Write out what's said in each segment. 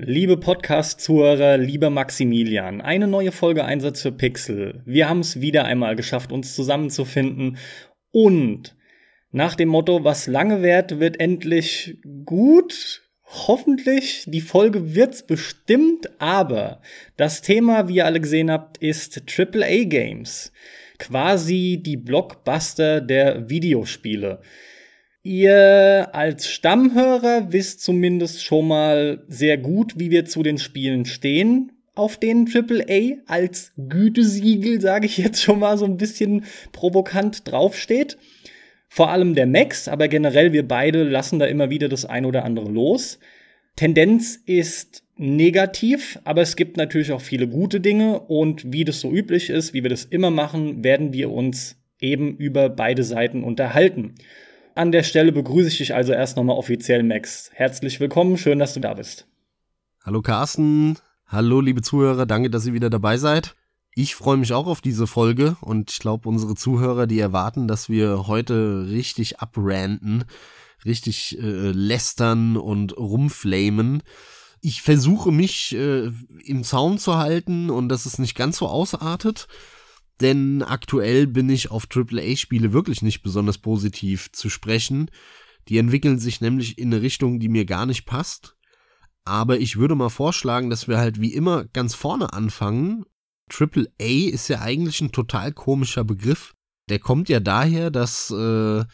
Liebe Podcast-Zuhörer, lieber Maximilian, eine neue Folge Einsatz für Pixel. Wir haben es wieder einmal geschafft, uns zusammenzufinden und nach dem Motto, was lange währt, wird endlich gut. Hoffentlich, die Folge wird's bestimmt, aber das Thema, wie ihr alle gesehen habt, ist AAA Games. Quasi die Blockbuster der Videospiele. Ihr als Stammhörer wisst zumindest schon mal sehr gut, wie wir zu den Spielen stehen, auf den AAA als Gütesiegel, sage ich jetzt schon mal so ein bisschen provokant draufsteht. Vor allem der Max, aber generell wir beide lassen da immer wieder das ein oder andere los. Tendenz ist negativ, aber es gibt natürlich auch viele gute Dinge und wie das so üblich ist, wie wir das immer machen, werden wir uns eben über beide Seiten unterhalten. An der Stelle begrüße ich dich also erst nochmal offiziell, Max. Herzlich willkommen, schön, dass du da bist. Hallo Carsten, hallo liebe Zuhörer, danke, dass ihr wieder dabei seid. Ich freue mich auch auf diese Folge und ich glaube, unsere Zuhörer, die erwarten, dass wir heute richtig abranten, richtig äh, lästern und rumflamen. Ich versuche mich äh, im Zaun zu halten und dass es nicht ganz so ausartet denn aktuell bin ich auf AAA-Spiele wirklich nicht besonders positiv zu sprechen. Die entwickeln sich nämlich in eine Richtung, die mir gar nicht passt. Aber ich würde mal vorschlagen, dass wir halt wie immer ganz vorne anfangen. AAA ist ja eigentlich ein total komischer Begriff. Der kommt ja daher, dass äh,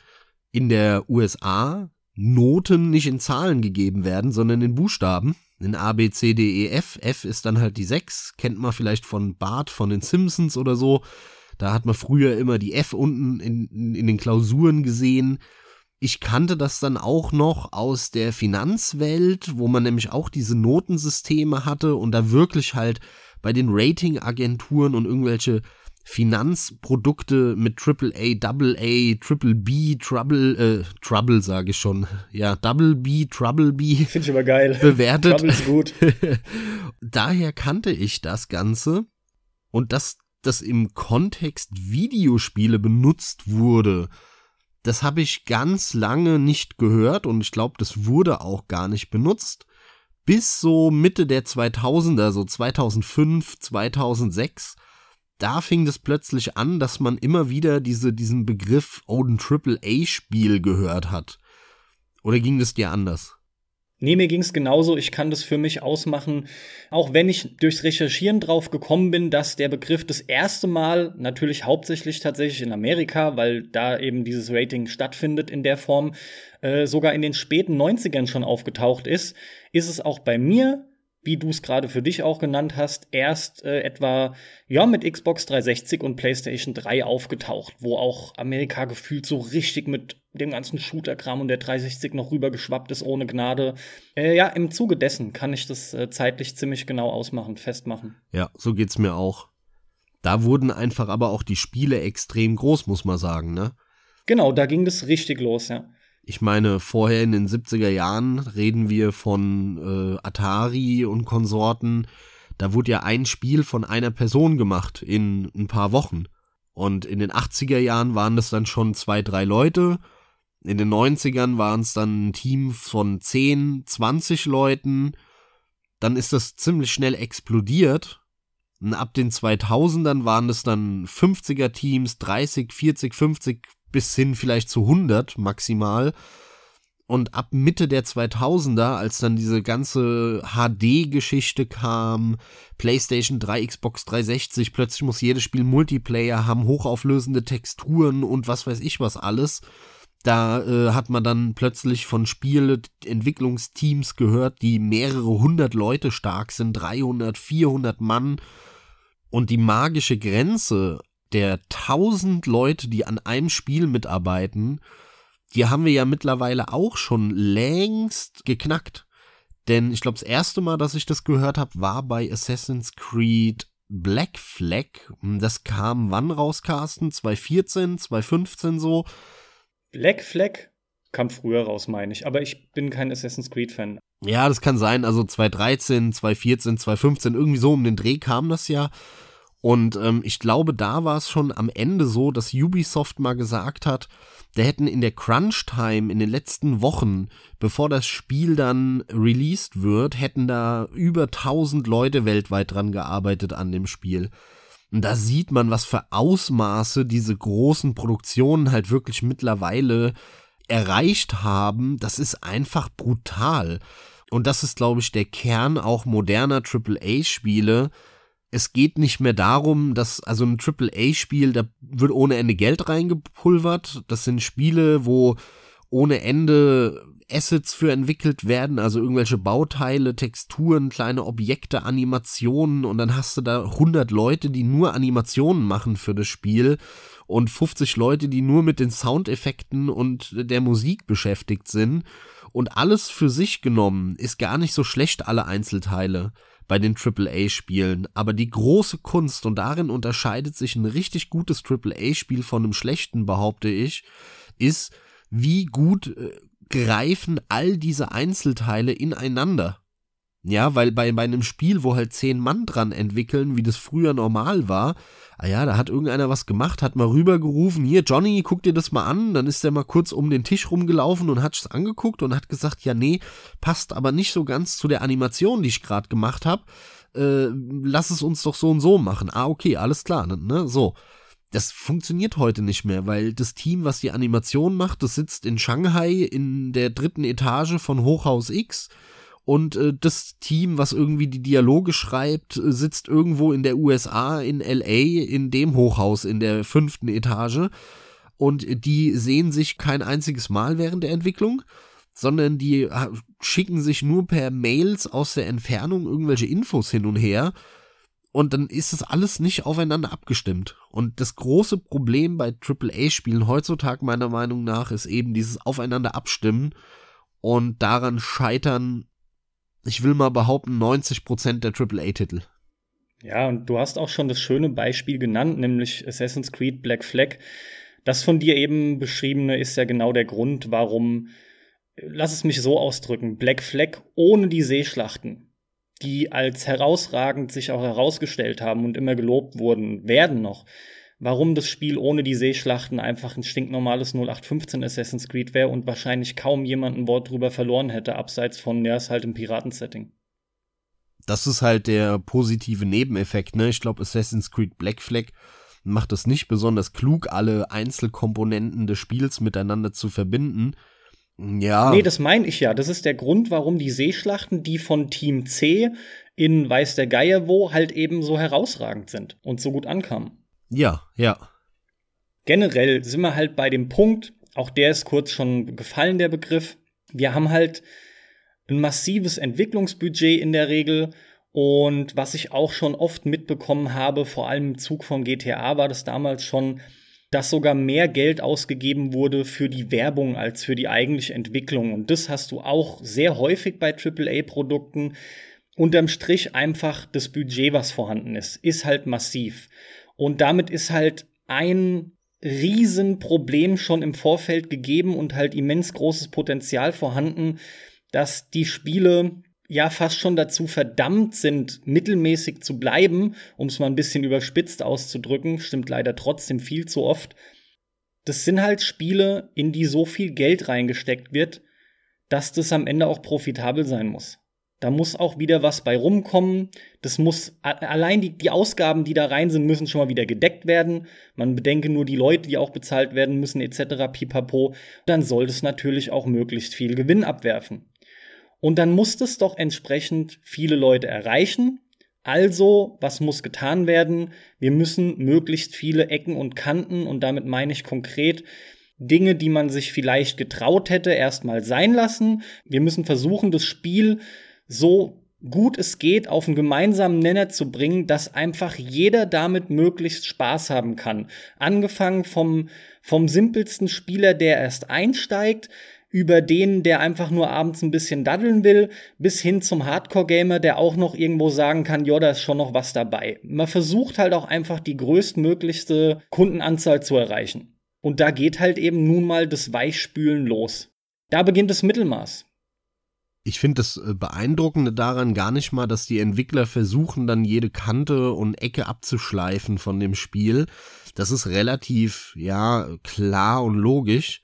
in der USA Noten nicht in Zahlen gegeben werden, sondern in Buchstaben. In A, B, C, D, E, F. F ist dann halt die 6. Kennt man vielleicht von Bart, von den Simpsons oder so. Da hat man früher immer die F unten in, in, in den Klausuren gesehen. Ich kannte das dann auch noch aus der Finanzwelt, wo man nämlich auch diese Notensysteme hatte und da wirklich halt bei den Ratingagenturen und irgendwelche Finanzprodukte mit Triple A, Double A, Triple B, Trouble, äh, Trouble sage ich schon, ja, Double B, Trouble B. Finde ich aber geil. Bewertet. Trouble ist gut. Daher kannte ich das Ganze und dass das im Kontext Videospiele benutzt wurde, das habe ich ganz lange nicht gehört und ich glaube, das wurde auch gar nicht benutzt. Bis so Mitte der 2000er, so 2005, 2006 da fing es plötzlich an, dass man immer wieder diese, diesen Begriff Oden Triple A Spiel gehört hat. Oder ging es dir anders? Nee, mir ging es genauso. Ich kann das für mich ausmachen, auch wenn ich durchs Recherchieren drauf gekommen bin, dass der Begriff das erste Mal, natürlich hauptsächlich tatsächlich in Amerika, weil da eben dieses Rating stattfindet in der Form, äh, sogar in den späten 90ern schon aufgetaucht ist, ist es auch bei mir wie du es gerade für dich auch genannt hast, erst äh, etwa ja mit Xbox 360 und PlayStation 3 aufgetaucht, wo auch Amerika gefühlt so richtig mit dem ganzen Shooter-Kram und der 360 noch rübergeschwappt ist ohne Gnade. Äh, ja, im Zuge dessen kann ich das äh, zeitlich ziemlich genau ausmachen, festmachen. Ja, so geht's mir auch. Da wurden einfach aber auch die Spiele extrem groß, muss man sagen, ne? Genau, da ging das richtig los, ja. Ich meine, vorher in den 70er Jahren reden wir von äh, Atari und Konsorten. Da wurde ja ein Spiel von einer Person gemacht in ein paar Wochen. Und in den 80er Jahren waren das dann schon zwei, drei Leute. In den 90ern waren es dann ein Team von 10, 20 Leuten. Dann ist das ziemlich schnell explodiert. Und ab den 2000ern waren es dann 50er Teams, 30, 40, 50 bis hin vielleicht zu 100 maximal. Und ab Mitte der 2000er, als dann diese ganze HD-Geschichte kam, PlayStation 3, Xbox 360, plötzlich muss jedes Spiel Multiplayer haben, hochauflösende Texturen und was weiß ich was alles. Da äh, hat man dann plötzlich von Spieleentwicklungsteams gehört, die mehrere hundert Leute stark sind, 300, 400 Mann. Und die magische Grenze der 1000 Leute, die an einem Spiel mitarbeiten, die haben wir ja mittlerweile auch schon längst geknackt. Denn ich glaube, das erste Mal, dass ich das gehört habe, war bei Assassin's Creed Black Flag. Das kam wann raus, Carsten? 2014, 2015 so? Black Flag kam früher raus, meine ich. Aber ich bin kein Assassin's Creed-Fan. Ja, das kann sein. Also 2013, 2014, 2015, irgendwie so um den Dreh kam das ja. Und ähm, ich glaube, da war es schon am Ende so, dass Ubisoft mal gesagt hat, der hätten in der Crunch-Time in den letzten Wochen, bevor das Spiel dann released wird, hätten da über 1000 Leute weltweit dran gearbeitet an dem Spiel. Und da sieht man, was für Ausmaße diese großen Produktionen halt wirklich mittlerweile erreicht haben. Das ist einfach brutal. Und das ist, glaube ich, der Kern auch moderner AAA-Spiele, es geht nicht mehr darum, dass, also ein AAA-Spiel, da wird ohne Ende Geld reingepulvert. Das sind Spiele, wo ohne Ende Assets für entwickelt werden, also irgendwelche Bauteile, Texturen, kleine Objekte, Animationen. Und dann hast du da 100 Leute, die nur Animationen machen für das Spiel und 50 Leute, die nur mit den Soundeffekten und der Musik beschäftigt sind. Und alles für sich genommen ist gar nicht so schlecht, alle Einzelteile bei den AAA-Spielen. Aber die große Kunst, und darin unterscheidet sich ein richtig gutes AAA-Spiel von einem schlechten, behaupte ich, ist, wie gut äh, greifen all diese Einzelteile ineinander. Ja, weil bei, bei einem Spiel, wo halt zehn Mann dran entwickeln, wie das früher normal war, ah ja, da hat irgendeiner was gemacht, hat mal rübergerufen, hier, Johnny, guck dir das mal an, dann ist der mal kurz um den Tisch rumgelaufen und hat es angeguckt und hat gesagt, ja, nee, passt aber nicht so ganz zu der Animation, die ich gerade gemacht habe, äh, lass es uns doch so und so machen. Ah, okay, alles klar, ne, so. Das funktioniert heute nicht mehr, weil das Team, was die Animation macht, das sitzt in Shanghai in der dritten Etage von Hochhaus X und äh, das Team, was irgendwie die Dialoge schreibt, äh, sitzt irgendwo in der USA, in LA, in dem Hochhaus in der fünften Etage und die sehen sich kein einziges Mal während der Entwicklung, sondern die schicken sich nur per Mails aus der Entfernung irgendwelche Infos hin und her und dann ist das alles nicht aufeinander abgestimmt. Und das große Problem bei AAA-Spielen heutzutage meiner Meinung nach ist eben dieses Aufeinander abstimmen und daran scheitern ich will mal behaupten, 90 Prozent der AAA-Titel. Ja, und du hast auch schon das schöne Beispiel genannt, nämlich Assassin's Creed Black Flag. Das von dir eben beschriebene ist ja genau der Grund, warum, lass es mich so ausdrücken, Black Flag ohne die Seeschlachten, die als herausragend sich auch herausgestellt haben und immer gelobt wurden, werden noch, warum das Spiel ohne die Seeschlachten einfach ein stinknormales 0815 Assassin's Creed wäre und wahrscheinlich kaum jemand ein Wort drüber verloren hätte, abseits von, ja, ist halt im Piratensetting. Das ist halt der positive Nebeneffekt, ne? Ich glaube, Assassin's Creed Black Flag macht es nicht besonders klug, alle Einzelkomponenten des Spiels miteinander zu verbinden. Ja. Nee, das meine ich ja. Das ist der Grund, warum die Seeschlachten, die von Team C in Weiß der Geier wo halt eben so herausragend sind und so gut ankamen. Ja, ja. Generell sind wir halt bei dem Punkt, auch der ist kurz schon gefallen, der Begriff. Wir haben halt ein massives Entwicklungsbudget in der Regel. Und was ich auch schon oft mitbekommen habe, vor allem im Zug von GTA, war das damals schon, dass sogar mehr Geld ausgegeben wurde für die Werbung als für die eigentliche Entwicklung. Und das hast du auch sehr häufig bei AAA-Produkten. Unterm Strich einfach das Budget, was vorhanden ist, ist halt massiv. Und damit ist halt ein Riesenproblem schon im Vorfeld gegeben und halt immens großes Potenzial vorhanden, dass die Spiele ja fast schon dazu verdammt sind, mittelmäßig zu bleiben, um es mal ein bisschen überspitzt auszudrücken, stimmt leider trotzdem viel zu oft. Das sind halt Spiele, in die so viel Geld reingesteckt wird, dass das am Ende auch profitabel sein muss. Da muss auch wieder was bei rumkommen. Das muss allein die, die Ausgaben, die da rein sind, müssen schon mal wieder gedeckt werden. Man bedenke nur die Leute, die auch bezahlt werden müssen, etc. pipapo. Dann soll das natürlich auch möglichst viel Gewinn abwerfen. Und dann muss das doch entsprechend viele Leute erreichen. Also, was muss getan werden? Wir müssen möglichst viele Ecken und Kanten, und damit meine ich konkret, Dinge, die man sich vielleicht getraut hätte, erstmal sein lassen. Wir müssen versuchen, das Spiel so gut es geht auf einen gemeinsamen Nenner zu bringen, dass einfach jeder damit möglichst Spaß haben kann. Angefangen vom, vom simpelsten Spieler, der erst einsteigt, über den, der einfach nur abends ein bisschen daddeln will, bis hin zum Hardcore-Gamer, der auch noch irgendwo sagen kann, ja, da ist schon noch was dabei. Man versucht halt auch einfach die größtmöglichste Kundenanzahl zu erreichen. Und da geht halt eben nun mal das Weichspülen los. Da beginnt das Mittelmaß. Ich finde das äh, Beeindruckende daran gar nicht mal, dass die Entwickler versuchen, dann jede Kante und Ecke abzuschleifen von dem Spiel. Das ist relativ, ja, klar und logisch,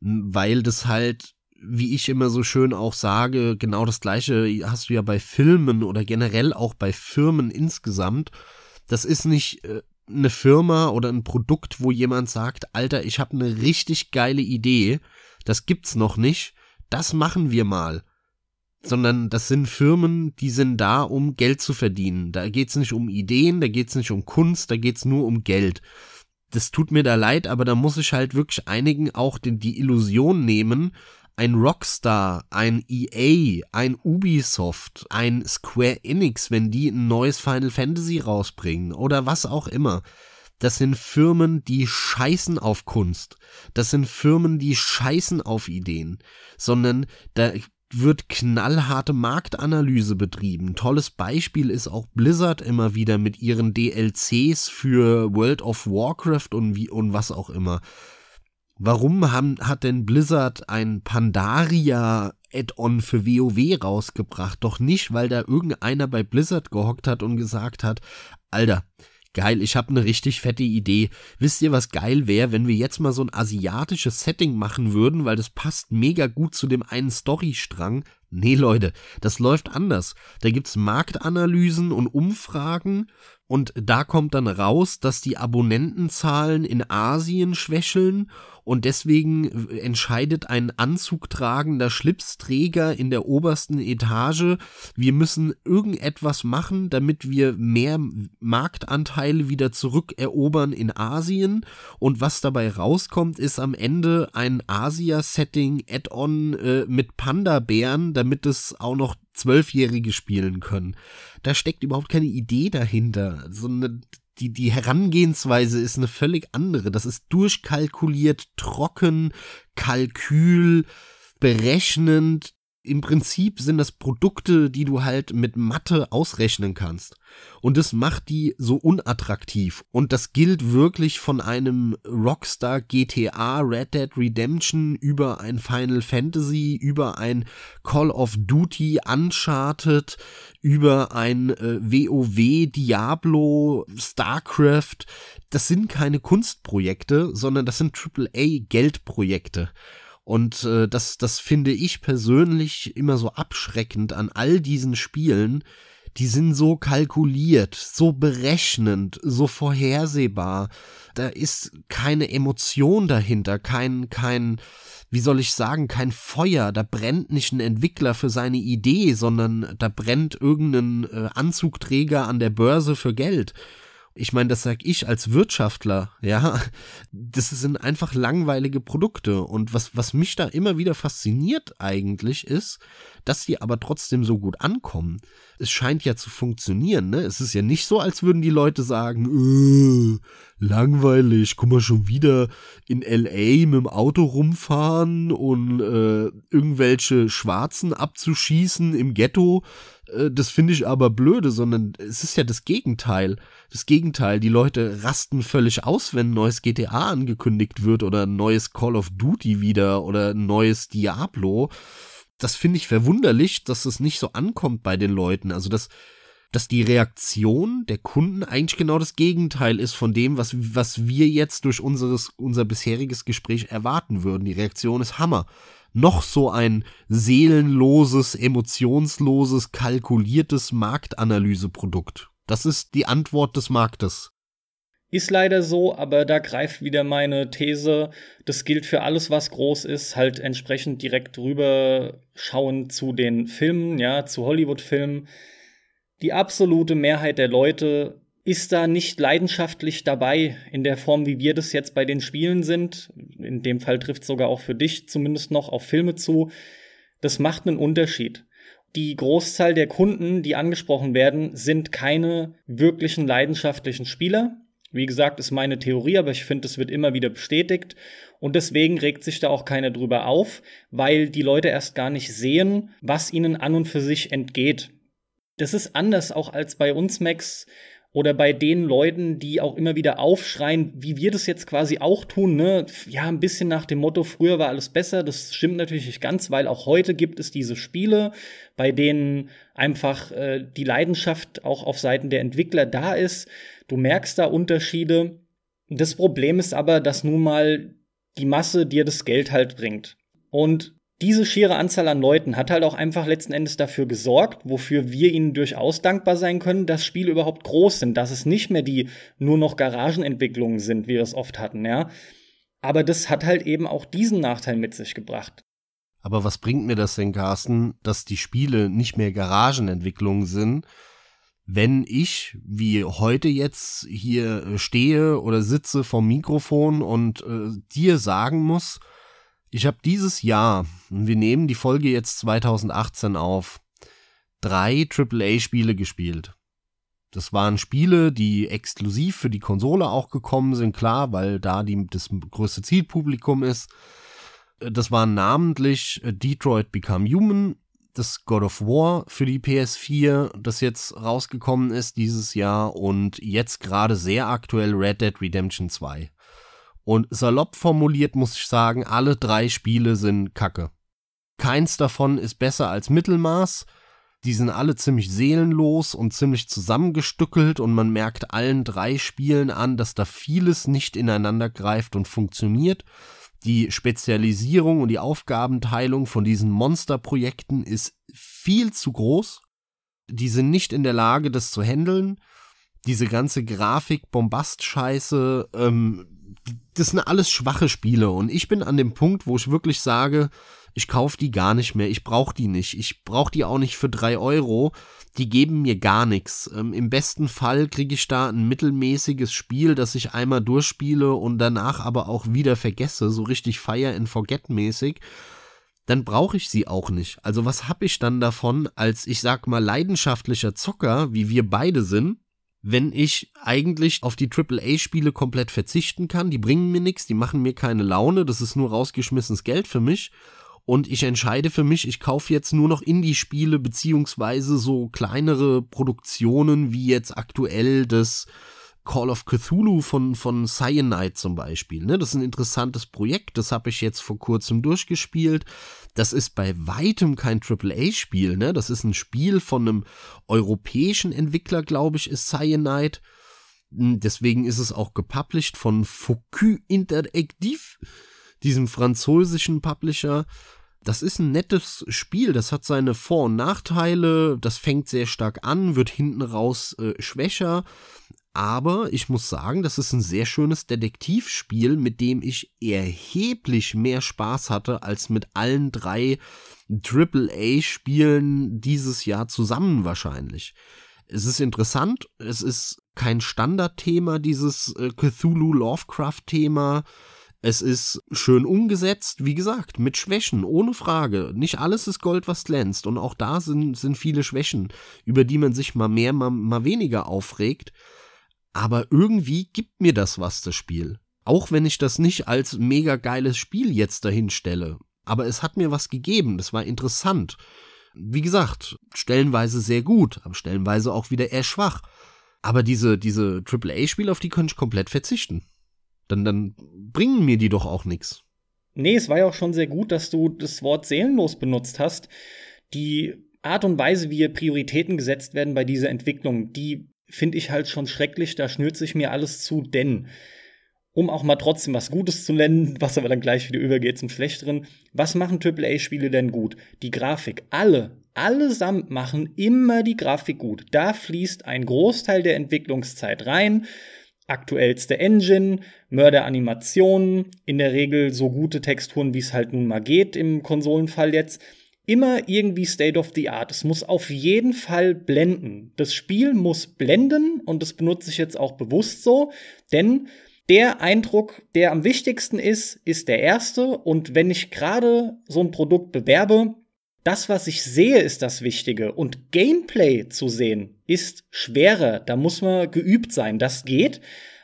weil das halt, wie ich immer so schön auch sage, genau das gleiche hast du ja bei Filmen oder generell auch bei Firmen insgesamt. Das ist nicht äh, eine Firma oder ein Produkt, wo jemand sagt, Alter, ich habe eine richtig geile Idee, das gibt's noch nicht, das machen wir mal sondern das sind Firmen, die sind da, um Geld zu verdienen. Da geht's nicht um Ideen, da geht's nicht um Kunst, da geht's nur um Geld. Das tut mir da leid, aber da muss ich halt wirklich einigen auch die, die Illusion nehmen, ein Rockstar, ein EA, ein Ubisoft, ein Square Enix, wenn die ein neues Final Fantasy rausbringen oder was auch immer. Das sind Firmen, die scheißen auf Kunst. Das sind Firmen, die scheißen auf Ideen. Sondern da wird knallharte Marktanalyse betrieben. Tolles Beispiel ist auch Blizzard immer wieder mit ihren DLCs für World of Warcraft und wie und was auch immer. Warum haben, hat denn Blizzard ein Pandaria Add-on für WoW rausgebracht? Doch nicht, weil da irgendeiner bei Blizzard gehockt hat und gesagt hat, Alter, Geil, ich habe eine richtig fette Idee. Wisst ihr, was geil wäre, wenn wir jetzt mal so ein asiatisches Setting machen würden, weil das passt mega gut zu dem einen Storystrang. Nee, Leute, das läuft anders. Da gibt's Marktanalysen und Umfragen und da kommt dann raus, dass die Abonnentenzahlen in Asien schwächeln und deswegen entscheidet ein anzugtragender Schlipsträger in der obersten Etage, wir müssen irgendetwas machen, damit wir mehr Marktanteile wieder zurückerobern in Asien. Und was dabei rauskommt, ist am Ende ein Asia-Setting Add-on äh, mit Panda-Bären, damit es auch noch Zwölfjährige spielen können. Da steckt überhaupt keine Idee dahinter. So eine, die, die Herangehensweise ist eine völlig andere. Das ist durchkalkuliert, trocken, Kalkül, berechnend, im Prinzip sind das Produkte, die du halt mit Mathe ausrechnen kannst. Und das macht die so unattraktiv. Und das gilt wirklich von einem Rockstar GTA, Red Dead Redemption über ein Final Fantasy, über ein Call of Duty Uncharted, über ein äh, WoW, Diablo, StarCraft. Das sind keine Kunstprojekte, sondern das sind AAA Geldprojekte. Und äh, das, das finde ich persönlich immer so abschreckend an all diesen Spielen. Die sind so kalkuliert, so berechnend, so vorhersehbar. Da ist keine Emotion dahinter, kein, kein, wie soll ich sagen, kein Feuer. Da brennt nicht ein Entwickler für seine Idee, sondern da brennt irgendein äh, Anzugträger an der Börse für Geld. Ich meine, das sag ich als Wirtschaftler, ja. Das sind einfach langweilige Produkte. Und was, was mich da immer wieder fasziniert eigentlich ist, dass die aber trotzdem so gut ankommen. Es scheint ja zu funktionieren, ne? Es ist ja nicht so, als würden die Leute sagen, äh, langweilig, guck mal schon wieder in LA mit dem Auto rumfahren und äh, irgendwelche Schwarzen abzuschießen im Ghetto das finde ich aber blöde, sondern es ist ja das Gegenteil. Das Gegenteil, die Leute rasten völlig aus, wenn ein neues GTA angekündigt wird oder ein neues Call of Duty wieder oder ein neues Diablo. Das finde ich verwunderlich, dass es nicht so ankommt bei den Leuten. Also, dass, dass die Reaktion der Kunden eigentlich genau das Gegenteil ist von dem, was, was wir jetzt durch unseres, unser bisheriges Gespräch erwarten würden. Die Reaktion ist Hammer noch so ein seelenloses, emotionsloses, kalkuliertes Marktanalyseprodukt? Das ist die Antwort des Marktes. Ist leider so, aber da greift wieder meine These, das gilt für alles, was groß ist, halt entsprechend direkt rüber schauen zu den Filmen, ja, zu Hollywood-Filmen. Die absolute Mehrheit der Leute ist da nicht leidenschaftlich dabei in der Form, wie wir das jetzt bei den Spielen sind. In dem Fall trifft sogar auch für dich zumindest noch auf Filme zu. Das macht einen Unterschied. Die Großzahl der Kunden, die angesprochen werden, sind keine wirklichen leidenschaftlichen Spieler. Wie gesagt, ist meine Theorie, aber ich finde, es wird immer wieder bestätigt. Und deswegen regt sich da auch keiner drüber auf, weil die Leute erst gar nicht sehen, was ihnen an und für sich entgeht. Das ist anders auch als bei uns, Max oder bei den Leuten, die auch immer wieder aufschreien, wie wir das jetzt quasi auch tun, ne? Ja, ein bisschen nach dem Motto, früher war alles besser. Das stimmt natürlich nicht ganz, weil auch heute gibt es diese Spiele, bei denen einfach äh, die Leidenschaft auch auf Seiten der Entwickler da ist. Du merkst da Unterschiede. Das Problem ist aber, dass nun mal die Masse dir das Geld halt bringt. Und diese schiere Anzahl an Leuten hat halt auch einfach letzten Endes dafür gesorgt, wofür wir ihnen durchaus dankbar sein können, dass Spiele überhaupt groß sind, dass es nicht mehr die nur noch Garagenentwicklungen sind, wie wir es oft hatten, ja. Aber das hat halt eben auch diesen Nachteil mit sich gebracht. Aber was bringt mir das denn, Carsten, dass die Spiele nicht mehr Garagenentwicklungen sind, wenn ich, wie heute jetzt, hier stehe oder sitze vom Mikrofon und äh, dir sagen muss, ich habe dieses Jahr, wir nehmen die Folge jetzt 2018 auf, drei AAA-Spiele gespielt. Das waren Spiele, die exklusiv für die Konsole auch gekommen sind, klar, weil da die, das größte Zielpublikum ist. Das waren namentlich Detroit Become Human, das God of War für die PS4, das jetzt rausgekommen ist dieses Jahr und jetzt gerade sehr aktuell Red Dead Redemption 2. Und salopp formuliert muss ich sagen, alle drei Spiele sind Kacke. Keins davon ist besser als Mittelmaß. Die sind alle ziemlich seelenlos und ziemlich zusammengestückelt und man merkt allen drei Spielen an, dass da vieles nicht ineinander greift und funktioniert. Die Spezialisierung und die Aufgabenteilung von diesen Monsterprojekten ist viel zu groß. Die sind nicht in der Lage, das zu handeln. Diese ganze Grafik, Bombast-Scheiße, ähm, das sind alles schwache Spiele und ich bin an dem Punkt, wo ich wirklich sage, ich kaufe die gar nicht mehr, ich brauche die nicht, ich brauche die auch nicht für drei Euro, die geben mir gar nichts. Ähm, Im besten Fall kriege ich da ein mittelmäßiges Spiel, das ich einmal durchspiele und danach aber auch wieder vergesse, so richtig Fire and Forget mäßig. Dann brauche ich sie auch nicht. Also was habe ich dann davon, als ich sag mal leidenschaftlicher Zocker, wie wir beide sind, wenn ich eigentlich auf die AAA-Spiele komplett verzichten kann. Die bringen mir nichts, die machen mir keine Laune, das ist nur rausgeschmissenes Geld für mich. Und ich entscheide für mich, ich kaufe jetzt nur noch Indie-Spiele beziehungsweise so kleinere Produktionen wie jetzt aktuell das Call of Cthulhu von, von Cyanide zum Beispiel. Ne? Das ist ein interessantes Projekt, das habe ich jetzt vor kurzem durchgespielt. Das ist bei weitem kein AAA-Spiel, ne? Das ist ein Spiel von einem europäischen Entwickler, glaube ich, ist Cyanide. Hm, deswegen ist es auch gepublished von Focus Interactive, diesem französischen Publisher. Das ist ein nettes Spiel, das hat seine Vor- und Nachteile, das fängt sehr stark an, wird hinten raus äh, schwächer, aber ich muss sagen, das ist ein sehr schönes Detektivspiel, mit dem ich erheblich mehr Spaß hatte als mit allen drei AAA-Spielen dieses Jahr zusammen wahrscheinlich. Es ist interessant, es ist kein Standardthema, dieses äh, Cthulhu-Lovecraft-Thema. Es ist schön umgesetzt, wie gesagt, mit Schwächen, ohne Frage. Nicht alles ist Gold, was glänzt. Und auch da sind, sind viele Schwächen, über die man sich mal mehr, mal, mal weniger aufregt aber irgendwie gibt mir das was, das Spiel. Auch wenn ich das nicht als mega geiles Spiel jetzt dahin stelle. Aber es hat mir was gegeben, das war interessant. Wie gesagt, stellenweise sehr gut, aber stellenweise auch wieder eher schwach. Aber diese, diese AAA-Spiele, auf die könnte ich komplett verzichten. Dann, dann bringen mir die doch auch nichts. Nee, es war ja auch schon sehr gut, dass du das Wort seelenlos benutzt hast. Die Art und Weise, wie Prioritäten gesetzt werden bei dieser Entwicklung, die finde ich halt schon schrecklich, da schnürt sich mir alles zu, denn um auch mal trotzdem was Gutes zu nennen, was aber dann gleich wieder übergeht zum Schlechteren, was machen AAA-Spiele denn gut? Die Grafik. Alle, allesamt machen immer die Grafik gut. Da fließt ein Großteil der Entwicklungszeit rein. Aktuellste Engine, Mörderanimationen, in der Regel so gute Texturen, wie es halt nun mal geht im Konsolenfall jetzt immer irgendwie State of the Art. Es muss auf jeden Fall blenden. Das Spiel muss blenden und das benutze ich jetzt auch bewusst so, denn der Eindruck, der am wichtigsten ist, ist der erste. Und wenn ich gerade so ein Produkt bewerbe, das, was ich sehe, ist das Wichtige. Und Gameplay zu sehen, ist schwerer. Da muss man geübt sein. Das geht.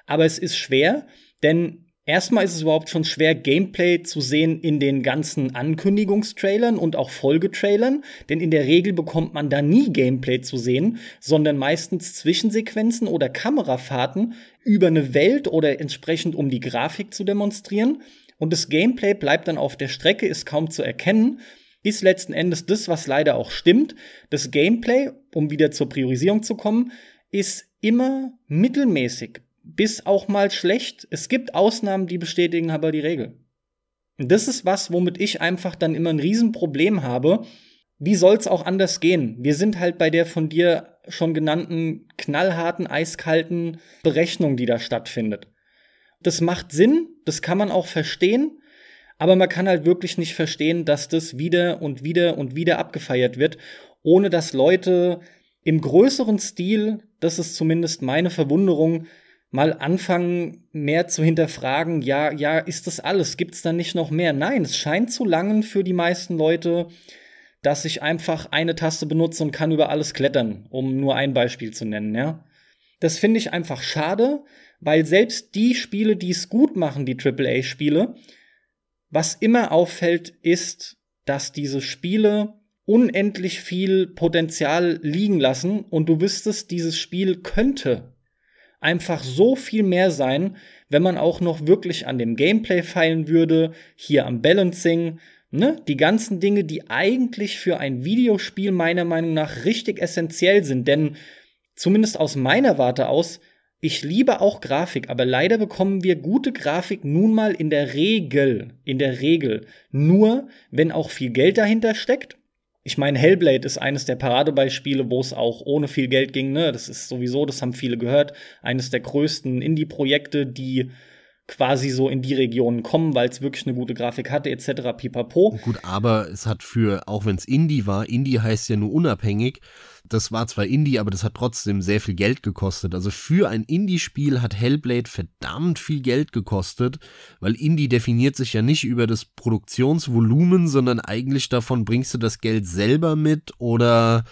Aber es ist schwer, denn Erstmal ist es überhaupt schon schwer, Gameplay zu sehen in den ganzen Ankündigungstrailern und auch Folgetrailern, denn in der Regel bekommt man da nie Gameplay zu sehen, sondern meistens Zwischensequenzen oder Kamerafahrten über eine Welt oder entsprechend um die Grafik zu demonstrieren. Und das Gameplay bleibt dann auf der Strecke, ist kaum zu erkennen, ist letzten Endes das, was leider auch stimmt. Das Gameplay, um wieder zur Priorisierung zu kommen, ist immer mittelmäßig bis auch mal schlecht. Es gibt Ausnahmen, die bestätigen aber die Regel. Und das ist was, womit ich einfach dann immer ein Riesenproblem habe. Wie soll's auch anders gehen? Wir sind halt bei der von dir schon genannten knallharten, eiskalten Berechnung, die da stattfindet. Das macht Sinn, das kann man auch verstehen, aber man kann halt wirklich nicht verstehen, dass das wieder und wieder und wieder abgefeiert wird, ohne dass Leute im größeren Stil, das ist zumindest meine Verwunderung, mal anfangen, mehr zu hinterfragen, ja, ja, ist das alles? Gibt es da nicht noch mehr? Nein, es scheint zu langen für die meisten Leute, dass ich einfach eine Taste benutze und kann über alles klettern, um nur ein Beispiel zu nennen, ja. Das finde ich einfach schade, weil selbst die Spiele, die es gut machen, die AAA-Spiele, was immer auffällt, ist, dass diese Spiele unendlich viel Potenzial liegen lassen und du wüsstest, dieses Spiel könnte einfach so viel mehr sein, wenn man auch noch wirklich an dem Gameplay feilen würde, hier am Balancing, ne? Die ganzen Dinge, die eigentlich für ein Videospiel meiner Meinung nach richtig essentiell sind, denn zumindest aus meiner Warte aus, ich liebe auch Grafik, aber leider bekommen wir gute Grafik nun mal in der Regel, in der Regel nur, wenn auch viel Geld dahinter steckt ich meine, Hellblade ist eines der Paradebeispiele, wo es auch ohne viel Geld ging. Ne? Das ist sowieso, das haben viele gehört, eines der größten Indie-Projekte, die quasi so in die Regionen kommen, weil es wirklich eine gute Grafik hatte, etc. pipapo. Gut, aber es hat für, auch wenn es Indie war, Indie heißt ja nur unabhängig, das war zwar Indie, aber das hat trotzdem sehr viel Geld gekostet. Also für ein Indie-Spiel hat Hellblade verdammt viel Geld gekostet, weil Indie definiert sich ja nicht über das Produktionsvolumen, sondern eigentlich davon bringst du das Geld selber mit oder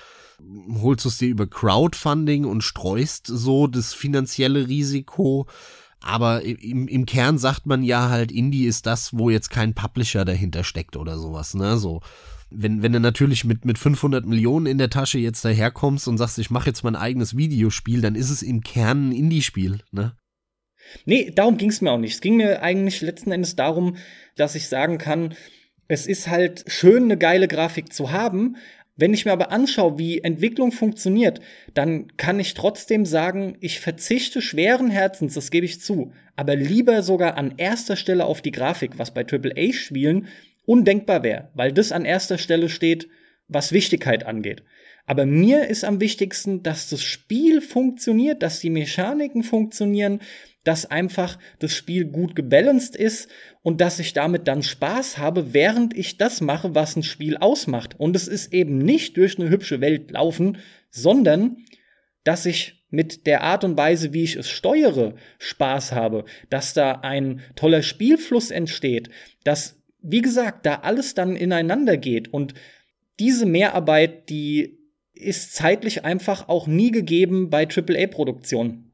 holst du es dir über Crowdfunding und streust so das finanzielle Risiko. Aber im, im Kern sagt man ja halt, Indie ist das, wo jetzt kein Publisher dahinter steckt oder sowas, ne? So wenn, wenn du natürlich mit, mit 500 Millionen in der Tasche jetzt daherkommst und sagst, ich mache jetzt mein eigenes Videospiel, dann ist es im Kern ein Indie-Spiel, ne? Nee, darum ging es mir auch nicht. Es ging mir eigentlich letzten Endes darum, dass ich sagen kann, es ist halt schön, eine geile Grafik zu haben. Wenn ich mir aber anschaue, wie Entwicklung funktioniert, dann kann ich trotzdem sagen, ich verzichte schweren Herzens, das gebe ich zu, aber lieber sogar an erster Stelle auf die Grafik, was bei AAA-Spielen undenkbar wäre, weil das an erster Stelle steht, was Wichtigkeit angeht. Aber mir ist am wichtigsten, dass das Spiel funktioniert, dass die Mechaniken funktionieren, dass einfach das Spiel gut gebalanced ist und dass ich damit dann Spaß habe, während ich das mache, was ein Spiel ausmacht. Und es ist eben nicht durch eine hübsche Welt laufen, sondern dass ich mit der Art und Weise, wie ich es steuere, Spaß habe, dass da ein toller Spielfluss entsteht, dass wie gesagt, da alles dann ineinander geht und diese Mehrarbeit, die ist zeitlich einfach auch nie gegeben bei AAA-Produktionen.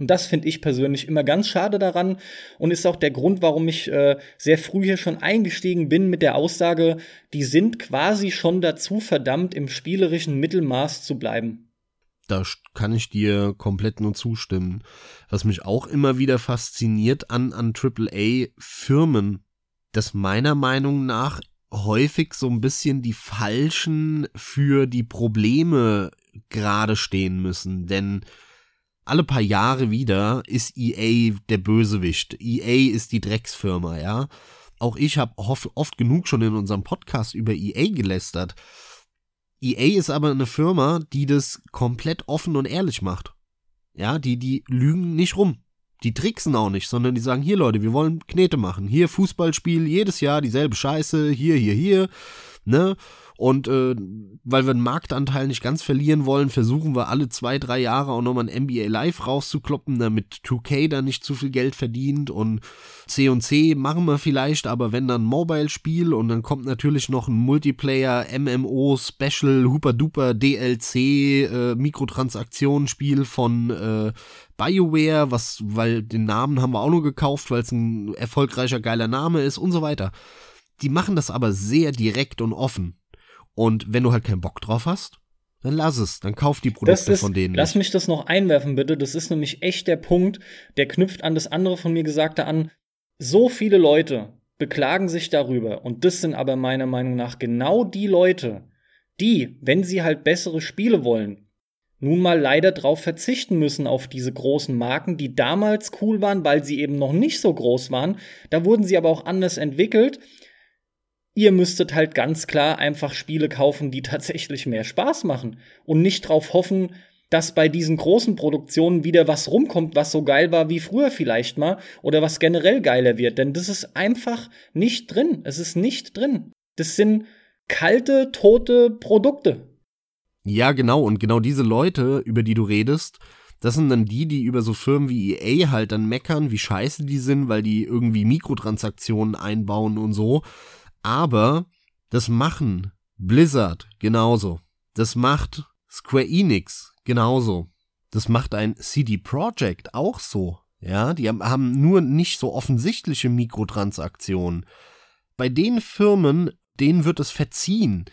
Und das finde ich persönlich immer ganz schade daran und ist auch der Grund, warum ich äh, sehr früh hier schon eingestiegen bin mit der Aussage, die sind quasi schon dazu verdammt, im spielerischen Mittelmaß zu bleiben. Da kann ich dir komplett nur zustimmen. Was mich auch immer wieder fasziniert an, an AAA-Firmen dass meiner Meinung nach häufig so ein bisschen die Falschen für die Probleme gerade stehen müssen, denn alle paar Jahre wieder ist EA der Bösewicht. EA ist die Drecksfirma, ja. Auch ich habe oft genug schon in unserem Podcast über EA gelästert. EA ist aber eine Firma, die das komplett offen und ehrlich macht. Ja, die, die lügen nicht rum die tricksen auch nicht, sondern die sagen, hier Leute, wir wollen Knete machen. Hier Fußballspiel, jedes Jahr dieselbe Scheiße, hier, hier, hier, ne? Und äh, weil wir den Marktanteil nicht ganz verlieren wollen, versuchen wir alle zwei, drei Jahre auch nochmal ein NBA Live rauszukloppen, damit 2K da nicht zu viel Geld verdient. Und C&C machen wir vielleicht, aber wenn dann Mobile-Spiel und dann kommt natürlich noch ein Multiplayer, MMO, Special, Hooper Duper, DLC, äh, Mikrotransaktionsspiel von äh, BioWare, was, weil den Namen haben wir auch nur gekauft, weil es ein erfolgreicher, geiler Name ist und so weiter. Die machen das aber sehr direkt und offen. Und wenn du halt keinen Bock drauf hast, dann lass es, dann kauf die Produkte ist, von denen. Lass mich das noch einwerfen, bitte. Das ist nämlich echt der Punkt, der knüpft an das andere von mir Gesagte an. So viele Leute beklagen sich darüber, und das sind aber meiner Meinung nach genau die Leute, die, wenn sie halt bessere Spiele wollen, nun mal leider drauf verzichten müssen auf diese großen Marken, die damals cool waren, weil sie eben noch nicht so groß waren. Da wurden sie aber auch anders entwickelt ihr müsstet halt ganz klar einfach Spiele kaufen, die tatsächlich mehr Spaß machen und nicht drauf hoffen, dass bei diesen großen Produktionen wieder was rumkommt, was so geil war wie früher vielleicht mal oder was generell geiler wird, denn das ist einfach nicht drin. Es ist nicht drin. Das sind kalte, tote Produkte. Ja, genau. Und genau diese Leute, über die du redest, das sind dann die, die über so Firmen wie EA halt dann meckern, wie scheiße die sind, weil die irgendwie Mikrotransaktionen einbauen und so. Aber das machen Blizzard genauso. Das macht Square Enix genauso. Das macht ein CD Projekt auch so. Ja, die haben nur nicht so offensichtliche Mikrotransaktionen. Bei den Firmen, denen wird es verziehen,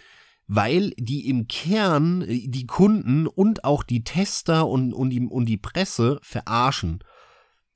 weil die im Kern die Kunden und auch die Tester und, und, die, und die Presse verarschen.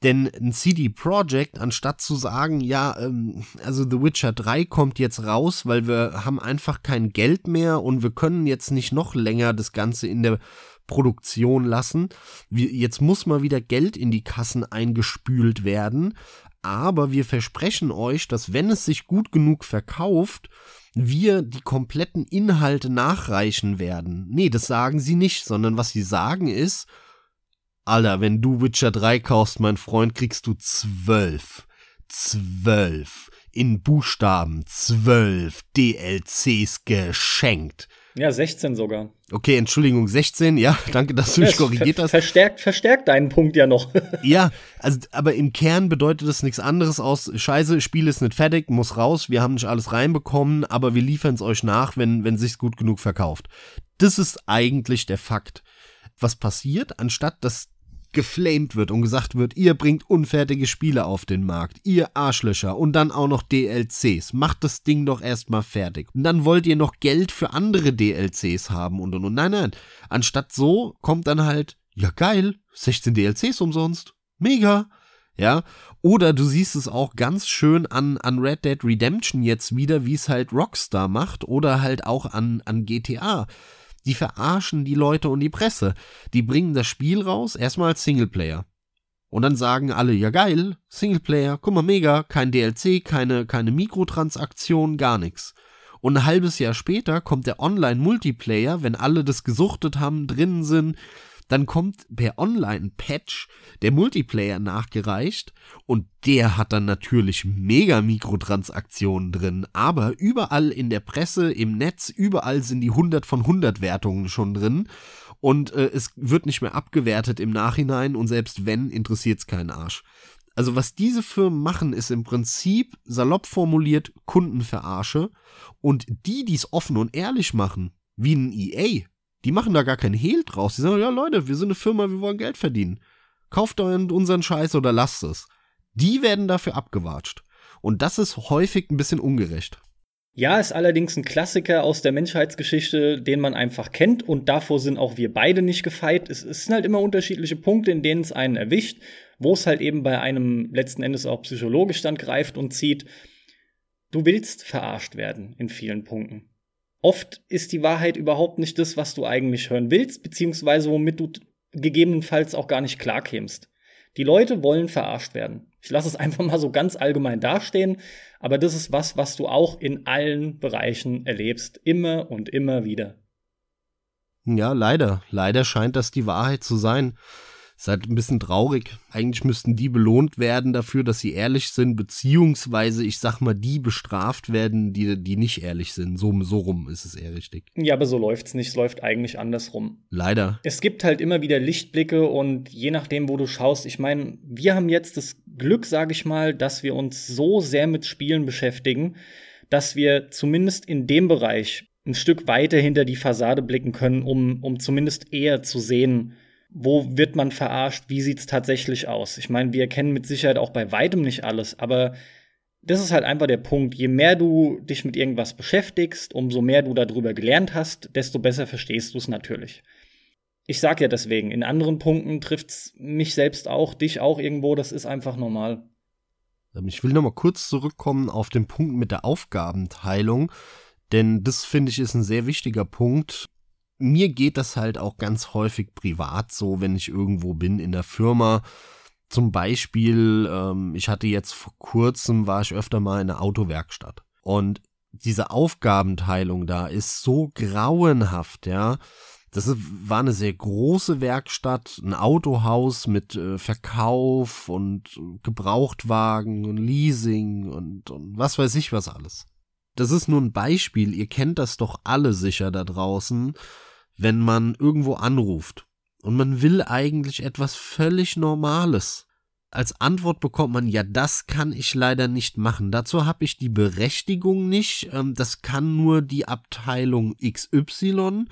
Denn ein CD Projekt, anstatt zu sagen, ja, ähm, also The Witcher 3 kommt jetzt raus, weil wir haben einfach kein Geld mehr und wir können jetzt nicht noch länger das Ganze in der Produktion lassen. Wir, jetzt muss mal wieder Geld in die Kassen eingespült werden. Aber wir versprechen euch, dass wenn es sich gut genug verkauft, wir die kompletten Inhalte nachreichen werden. Nee, das sagen sie nicht, sondern was sie sagen ist, Alter, wenn du Witcher 3 kaufst, mein Freund, kriegst du zwölf. Zwölf. In Buchstaben zwölf DLCs geschenkt. Ja, 16 sogar. Okay, Entschuldigung, 16, ja, danke, dass du mich korrigiert hast. Verstärkt, verstärkt deinen Punkt ja noch. ja, also, aber im Kern bedeutet das nichts anderes aus, scheiße, Spiel ist nicht fertig, muss raus, wir haben nicht alles reinbekommen, aber wir liefern es euch nach, wenn, wenn sich's gut genug verkauft. Das ist eigentlich der Fakt. Was passiert, anstatt dass geflamed wird und gesagt wird, ihr bringt unfertige Spiele auf den Markt, ihr Arschlöcher und dann auch noch DLCs. Macht das Ding doch erstmal fertig. Und dann wollt ihr noch Geld für andere DLCs haben und und und. Nein, nein. Anstatt so kommt dann halt, ja geil, 16 DLCs umsonst. Mega. Ja, oder du siehst es auch ganz schön an, an Red Dead Redemption jetzt wieder, wie es halt Rockstar macht oder halt auch an, an GTA die verarschen die Leute und die Presse. Die bringen das Spiel raus, erstmal als Singleplayer. Und dann sagen alle, ja geil, Singleplayer, guck mal, mega, kein DLC, keine, keine Mikrotransaktion, gar nichts. Und ein halbes Jahr später kommt der Online-Multiplayer, wenn alle das gesuchtet haben, drinnen sind, dann kommt per Online-Patch der Multiplayer nachgereicht und der hat dann natürlich mega Mikrotransaktionen drin, aber überall in der Presse, im Netz, überall sind die 100 von 100 Wertungen schon drin. Und äh, es wird nicht mehr abgewertet im Nachhinein und selbst wenn, interessiert es keinen Arsch. Also was diese Firmen machen, ist im Prinzip salopp formuliert Kundenverarsche. Und die, die es offen und ehrlich machen, wie ein EA, die machen da gar keinen Hehl draus. Die sagen, ja Leute, wir sind eine Firma, wir wollen Geld verdienen. Kauft unseren Scheiß oder lasst es. Die werden dafür abgewatscht. Und das ist häufig ein bisschen ungerecht. Ja, ist allerdings ein Klassiker aus der Menschheitsgeschichte, den man einfach kennt und davor sind auch wir beide nicht gefeit. Es, es sind halt immer unterschiedliche Punkte, in denen es einen erwischt, wo es halt eben bei einem letzten Endes auch psychologisch dann greift und zieht. Du willst verarscht werden in vielen Punkten. Oft ist die Wahrheit überhaupt nicht das, was du eigentlich hören willst, beziehungsweise womit du gegebenenfalls auch gar nicht klarkämst. Die Leute wollen verarscht werden. Ich lasse es einfach mal so ganz allgemein dastehen, aber das ist was, was du auch in allen Bereichen erlebst, immer und immer wieder. Ja, leider. Leider scheint das die Wahrheit zu sein. Ist halt ein bisschen traurig. Eigentlich müssten die belohnt werden dafür, dass sie ehrlich sind, beziehungsweise, ich sag mal, die bestraft werden, die, die nicht ehrlich sind. So, so rum ist es eher richtig. Ja, aber so läuft's nicht. Es läuft eigentlich andersrum. Leider. Es gibt halt immer wieder Lichtblicke und je nachdem, wo du schaust, ich meine, wir haben jetzt das Glück, sage ich mal, dass wir uns so sehr mit Spielen beschäftigen, dass wir zumindest in dem Bereich ein Stück weiter hinter die Fassade blicken können, um, um zumindest eher zu sehen, wo wird man verarscht, wie sieht's tatsächlich aus. Ich meine, wir kennen mit Sicherheit auch bei weitem nicht alles, aber das ist halt einfach der Punkt. Je mehr du dich mit irgendwas beschäftigst, umso mehr du darüber gelernt hast, desto besser verstehst du es natürlich. Ich sag ja deswegen, in anderen Punkten trifft's mich selbst auch, dich auch irgendwo, das ist einfach normal. Ähm, ich will noch mal kurz zurückkommen auf den Punkt mit der Aufgabenteilung, denn das finde ich ist ein sehr wichtiger Punkt mir geht das halt auch ganz häufig privat so, wenn ich irgendwo bin in der Firma. Zum Beispiel, ähm, ich hatte jetzt vor kurzem, war ich öfter mal in einer Autowerkstatt. Und diese Aufgabenteilung da ist so grauenhaft, ja. Das war eine sehr große Werkstatt, ein Autohaus mit äh, Verkauf und Gebrauchtwagen und Leasing und, und was weiß ich was alles. Das ist nur ein Beispiel, ihr kennt das doch alle sicher da draußen wenn man irgendwo anruft und man will eigentlich etwas völlig Normales. Als Antwort bekommt man, ja, das kann ich leider nicht machen. Dazu habe ich die Berechtigung nicht. Ähm, das kann nur die Abteilung XY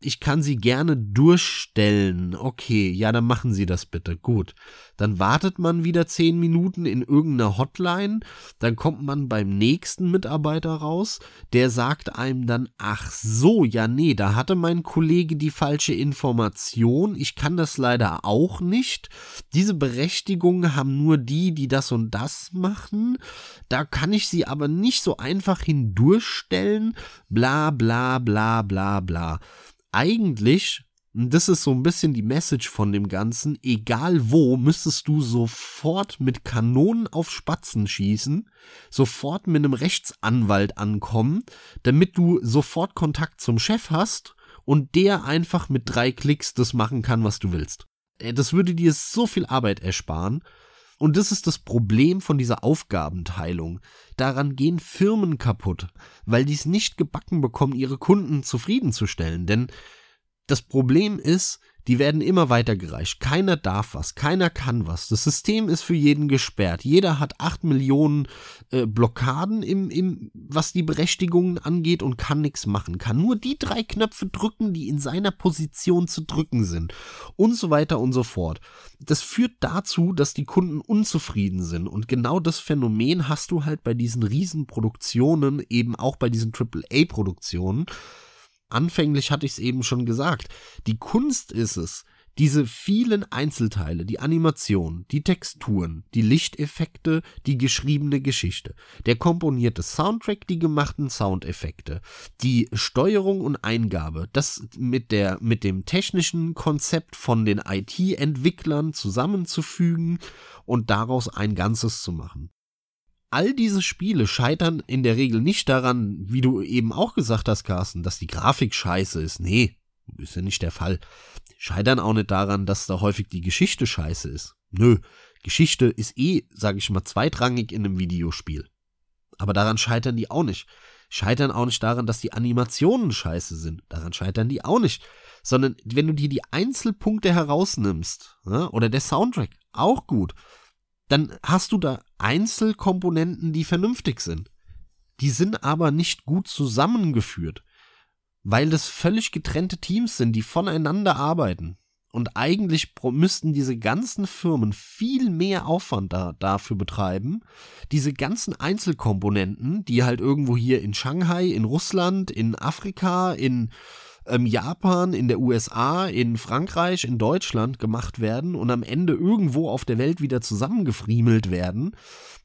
ich kann sie gerne durchstellen. Okay, ja, dann machen Sie das bitte. Gut. Dann wartet man wieder zehn Minuten in irgendeiner Hotline, dann kommt man beim nächsten Mitarbeiter raus, der sagt einem dann, ach so, ja, nee, da hatte mein Kollege die falsche Information, ich kann das leider auch nicht. Diese Berechtigung haben nur die, die das und das machen. Da kann ich sie aber nicht so einfach hindurchstellen. Bla bla bla bla bla eigentlich, das ist so ein bisschen die Message von dem Ganzen, egal wo, müsstest du sofort mit Kanonen auf Spatzen schießen, sofort mit einem Rechtsanwalt ankommen, damit du sofort Kontakt zum Chef hast und der einfach mit drei Klicks das machen kann, was du willst. Äh, das würde dir so viel Arbeit ersparen. Und das ist das Problem von dieser Aufgabenteilung. Daran gehen Firmen kaputt, weil die es nicht gebacken bekommen, ihre Kunden zufriedenzustellen. Denn das Problem ist, die werden immer weitergereicht. Keiner darf was, keiner kann was. Das System ist für jeden gesperrt. Jeder hat acht Millionen äh, Blockaden im, im, was die Berechtigungen angeht und kann nichts machen. Kann nur die drei Knöpfe drücken, die in seiner Position zu drücken sind. Und so weiter und so fort. Das führt dazu, dass die Kunden unzufrieden sind. Und genau das Phänomen hast du halt bei diesen Riesenproduktionen, eben auch bei diesen AAA-Produktionen anfänglich hatte ich es eben schon gesagt, die Kunst ist es, diese vielen Einzelteile, die Animation, die Texturen, die Lichteffekte, die geschriebene Geschichte, der komponierte Soundtrack, die gemachten Soundeffekte, die Steuerung und Eingabe, das mit der, mit dem technischen Konzept von den IT-Entwicklern zusammenzufügen und daraus ein Ganzes zu machen all diese Spiele scheitern in der Regel nicht daran, wie du eben auch gesagt hast, Carsten, dass die Grafik scheiße ist. Nee, ist ja nicht der Fall. Scheitern auch nicht daran, dass da häufig die Geschichte scheiße ist. Nö, Geschichte ist eh, sag ich mal, zweitrangig in einem Videospiel. Aber daran scheitern die auch nicht. Scheitern auch nicht daran, dass die Animationen scheiße sind. Daran scheitern die auch nicht. Sondern wenn du dir die Einzelpunkte herausnimmst, ja, oder der Soundtrack, auch gut dann hast du da Einzelkomponenten, die vernünftig sind. Die sind aber nicht gut zusammengeführt, weil das völlig getrennte Teams sind, die voneinander arbeiten. Und eigentlich müssten diese ganzen Firmen viel mehr Aufwand da, dafür betreiben, diese ganzen Einzelkomponenten, die halt irgendwo hier in Shanghai, in Russland, in Afrika, in ähm, Japan, in der USA, in Frankreich, in Deutschland gemacht werden und am Ende irgendwo auf der Welt wieder zusammengefriemelt werden,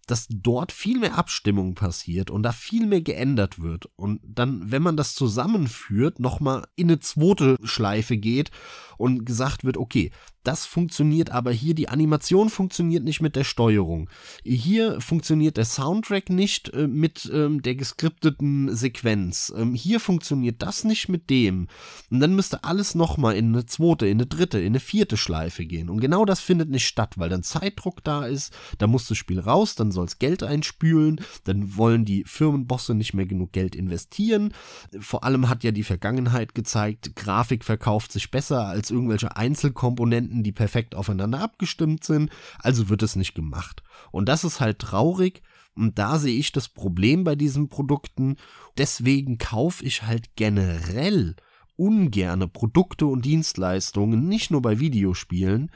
dass dort viel mehr Abstimmung passiert und da viel mehr geändert wird. Und dann, wenn man das zusammenführt, nochmal in eine zweite Schleife geht und gesagt wird, okay, das funktioniert aber hier, die Animation funktioniert nicht mit der Steuerung. Hier funktioniert der Soundtrack nicht äh, mit ähm, der geskripteten Sequenz. Ähm, hier funktioniert das nicht mit dem. Und dann müsste alles nochmal in eine zweite, in eine dritte, in eine vierte Schleife gehen. Und genau das findet nicht statt, weil dann Zeitdruck da ist, da muss das Spiel raus, dann soll es Geld einspülen, dann wollen die Firmenbosse nicht mehr genug Geld investieren. Vor allem hat ja die Vergangenheit gezeigt, Grafik verkauft sich besser als irgendwelche Einzelkomponenten, die perfekt aufeinander abgestimmt sind, also wird es nicht gemacht. Und das ist halt traurig, und da sehe ich das Problem bei diesen Produkten. Deswegen kaufe ich halt generell ungerne Produkte und Dienstleistungen, nicht nur bei Videospielen,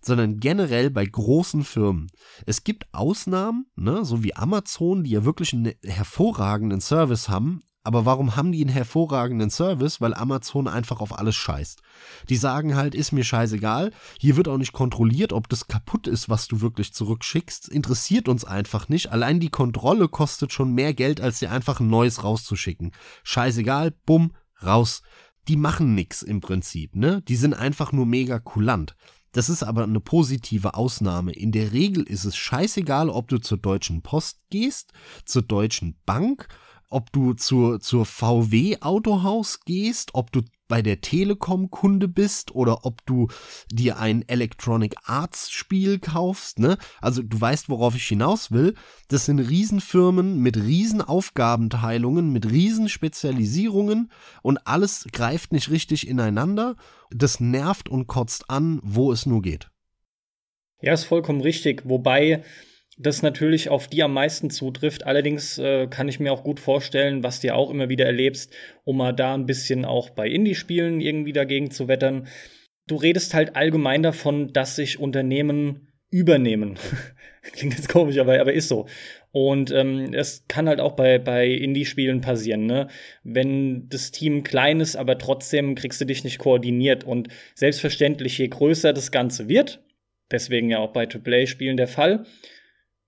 sondern generell bei großen Firmen. Es gibt Ausnahmen, ne, so wie Amazon, die ja wirklich einen hervorragenden Service haben, aber warum haben die einen hervorragenden Service? Weil Amazon einfach auf alles scheißt. Die sagen halt, ist mir scheißegal. Hier wird auch nicht kontrolliert, ob das kaputt ist, was du wirklich zurückschickst. Interessiert uns einfach nicht. Allein die Kontrolle kostet schon mehr Geld, als dir einfach ein neues rauszuschicken. Scheißegal, bumm, raus. Die machen nix im Prinzip, ne? Die sind einfach nur mega kulant. Das ist aber eine positive Ausnahme. In der Regel ist es scheißegal, ob du zur Deutschen Post gehst, zur Deutschen Bank ob du zur, zur VW Autohaus gehst, ob du bei der Telekom Kunde bist oder ob du dir ein Electronic Arts Spiel kaufst, ne? Also du weißt, worauf ich hinaus will. Das sind Riesenfirmen mit Riesenaufgabenteilungen, mit Riesenspezialisierungen und alles greift nicht richtig ineinander. Das nervt und kotzt an, wo es nur geht. Ja, ist vollkommen richtig. Wobei das natürlich auf die am meisten zutrifft. Allerdings äh, kann ich mir auch gut vorstellen, was du auch immer wieder erlebst, um mal da ein bisschen auch bei Indie-Spielen irgendwie dagegen zu wettern. Du redest halt allgemein davon, dass sich Unternehmen übernehmen. Klingt jetzt komisch, aber, aber ist so. Und ähm, es kann halt auch bei, bei Indie-Spielen passieren, ne? Wenn das Team klein ist, aber trotzdem kriegst du dich nicht koordiniert. Und selbstverständlich, je größer das Ganze wird, deswegen ja auch bei AAA-Spielen der Fall,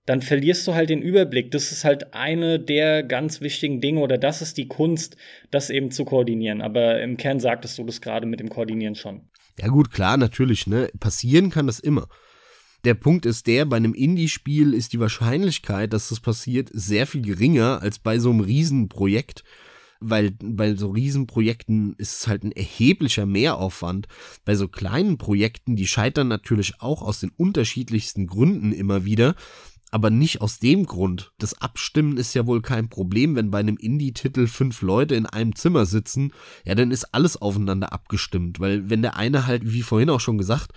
dann verlierst du halt den Überblick. Das ist halt eine der ganz wichtigen Dinge oder das ist die Kunst, das eben zu koordinieren. Aber im Kern sagtest du das gerade mit dem Koordinieren schon. Ja gut, klar, natürlich, ne? Passieren kann das immer. Der Punkt ist der, bei einem Indie-Spiel ist die Wahrscheinlichkeit, dass das passiert, sehr viel geringer als bei so einem Riesenprojekt weil bei so Riesenprojekten ist es halt ein erheblicher Mehraufwand. Bei so kleinen Projekten, die scheitern natürlich auch aus den unterschiedlichsten Gründen immer wieder aber nicht aus dem Grund. Das Abstimmen ist ja wohl kein Problem, wenn bei einem Indie-Titel fünf Leute in einem Zimmer sitzen, ja, dann ist alles aufeinander abgestimmt, weil wenn der eine halt, wie vorhin auch schon gesagt,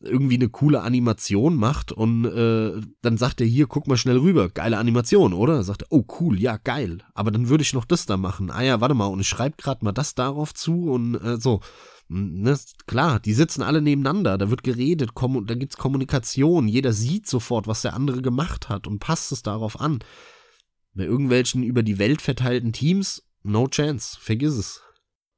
irgendwie eine coole Animation macht und äh, dann sagt er hier, guck mal schnell rüber, geile Animation, oder? Sagt er, oh cool, ja geil, aber dann würde ich noch das da machen. Ah ja, warte mal, und ich schreibe gerade mal das darauf zu und äh, so. Ne, klar, die sitzen alle nebeneinander, da wird geredet, da gibt es Kommunikation, jeder sieht sofort, was der andere gemacht hat und passt es darauf an. Bei irgendwelchen über die Welt verteilten Teams, no chance, vergiss es.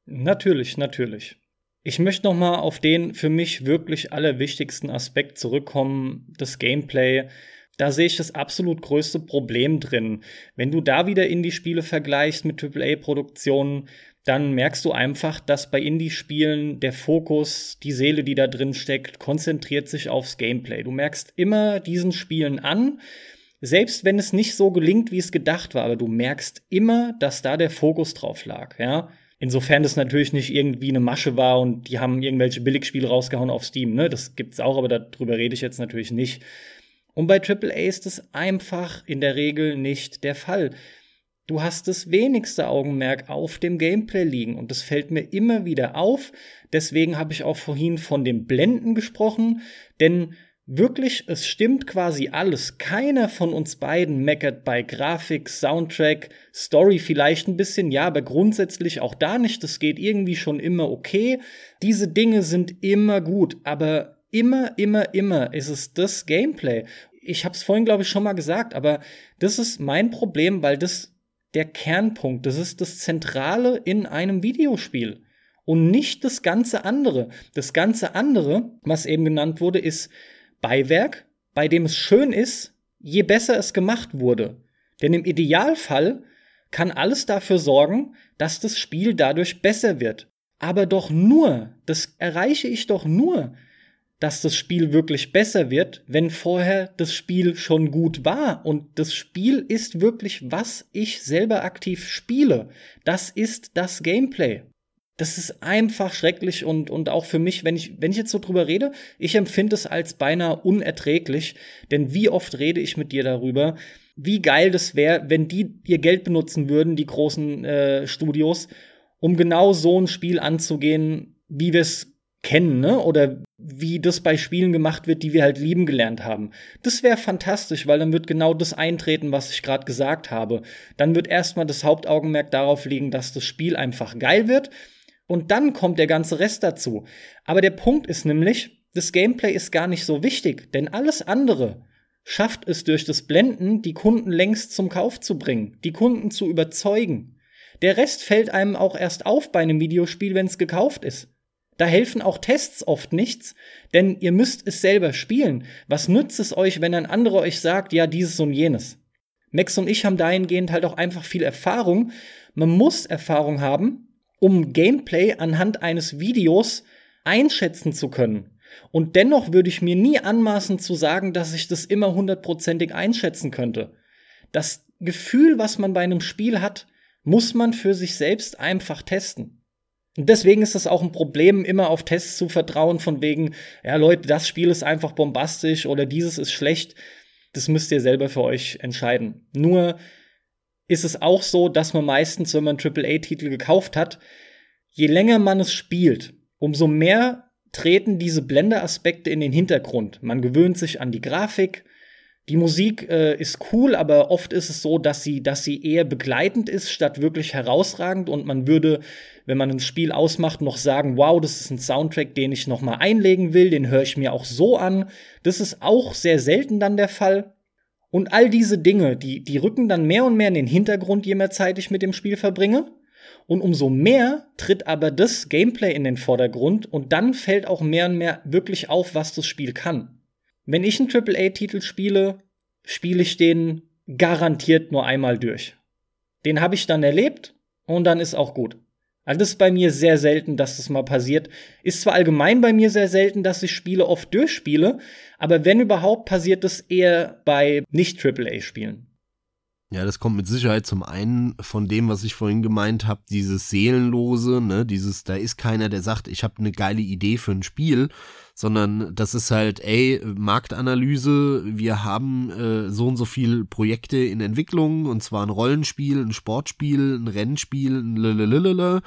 Natürlich, natürlich. Ich möchte noch mal auf den für mich wirklich allerwichtigsten Aspekt zurückkommen, das Gameplay. Da sehe ich das absolut größte Problem drin. Wenn du da wieder Indie-Spiele vergleichst mit AAA-Produktionen, dann merkst du einfach, dass bei Indie-Spielen der Fokus, die Seele, die da drin steckt, konzentriert sich aufs Gameplay. Du merkst immer diesen Spielen an, selbst wenn es nicht so gelingt, wie es gedacht war, aber du merkst immer, dass da der Fokus drauf lag, ja. Insofern das natürlich nicht irgendwie eine Masche war und die haben irgendwelche Billigspiele rausgehauen auf Steam, ne? Das gibt's auch, aber darüber rede ich jetzt natürlich nicht. Und bei AAA ist es einfach in der Regel nicht der Fall. Du hast das wenigste Augenmerk auf dem Gameplay liegen und das fällt mir immer wieder auf. Deswegen habe ich auch vorhin von dem Blenden gesprochen, denn wirklich, es stimmt quasi alles. Keiner von uns beiden meckert bei Grafik, Soundtrack, Story vielleicht ein bisschen, ja, aber grundsätzlich auch da nicht. Das geht irgendwie schon immer okay. Diese Dinge sind immer gut, aber immer, immer, immer ist es das Gameplay. Ich habe es vorhin, glaube ich, schon mal gesagt, aber das ist mein Problem, weil das der Kernpunkt. Das ist das Zentrale in einem Videospiel. Und nicht das ganze andere. Das ganze andere, was eben genannt wurde, ist Beiwerk, bei dem es schön ist, je besser es gemacht wurde. Denn im Idealfall kann alles dafür sorgen, dass das Spiel dadurch besser wird. Aber doch nur, das erreiche ich doch nur, dass das Spiel wirklich besser wird, wenn vorher das Spiel schon gut war. Und das Spiel ist wirklich, was ich selber aktiv spiele. Das ist das Gameplay. Das ist einfach schrecklich und, und auch für mich, wenn ich, wenn ich jetzt so drüber rede, ich empfinde es als beinahe unerträglich, denn wie oft rede ich mit dir darüber, wie geil das wäre, wenn die ihr Geld benutzen würden, die großen äh, Studios, um genau so ein Spiel anzugehen, wie wir es kennen, ne? Oder wie das bei Spielen gemacht wird, die wir halt lieben gelernt haben. Das wäre fantastisch, weil dann wird genau das eintreten, was ich gerade gesagt habe. Dann wird erstmal das Hauptaugenmerk darauf liegen, dass das Spiel einfach geil wird und dann kommt der ganze Rest dazu. Aber der Punkt ist nämlich, das Gameplay ist gar nicht so wichtig, denn alles andere schafft es durch das Blenden, die Kunden längst zum Kauf zu bringen, die Kunden zu überzeugen. Der Rest fällt einem auch erst auf bei einem Videospiel, wenn es gekauft ist. Da helfen auch Tests oft nichts, denn ihr müsst es selber spielen. Was nützt es euch, wenn ein anderer euch sagt, ja, dieses und jenes? Max und ich haben dahingehend halt auch einfach viel Erfahrung. Man muss Erfahrung haben, um Gameplay anhand eines Videos einschätzen zu können. Und dennoch würde ich mir nie anmaßen zu sagen, dass ich das immer hundertprozentig einschätzen könnte. Das Gefühl, was man bei einem Spiel hat, muss man für sich selbst einfach testen. Und deswegen ist es auch ein Problem, immer auf Tests zu vertrauen, von wegen, ja Leute, das Spiel ist einfach bombastisch oder dieses ist schlecht. Das müsst ihr selber für euch entscheiden. Nur ist es auch so, dass man meistens, wenn man AAA-Titel gekauft hat, je länger man es spielt, umso mehr treten diese Blenderaspekte in den Hintergrund. Man gewöhnt sich an die Grafik. Die Musik äh, ist cool, aber oft ist es so, dass sie, dass sie eher begleitend ist, statt wirklich herausragend. Und man würde, wenn man ein Spiel ausmacht, noch sagen, wow, das ist ein Soundtrack, den ich noch mal einlegen will, den höre ich mir auch so an. Das ist auch sehr selten dann der Fall. Und all diese Dinge, die, die rücken dann mehr und mehr in den Hintergrund, je mehr Zeit ich mit dem Spiel verbringe. Und umso mehr tritt aber das Gameplay in den Vordergrund und dann fällt auch mehr und mehr wirklich auf, was das Spiel kann. Wenn ich einen AAA-Titel spiele, spiele ich den garantiert nur einmal durch. Den habe ich dann erlebt und dann ist auch gut. Also das ist bei mir sehr selten, dass das mal passiert. Ist zwar allgemein bei mir sehr selten, dass ich Spiele oft durchspiele, aber wenn überhaupt, passiert das eher bei Nicht-AAA-Spielen. Ja, das kommt mit Sicherheit zum einen von dem, was ich vorhin gemeint habe, dieses Seelenlose, ne, dieses, da ist keiner, der sagt, ich habe eine geile Idee für ein Spiel, sondern das ist halt, ey, Marktanalyse, wir haben äh, so und so viel Projekte in Entwicklung, und zwar ein Rollenspiel, ein Sportspiel, ein Rennspiel, ein Lelelelele.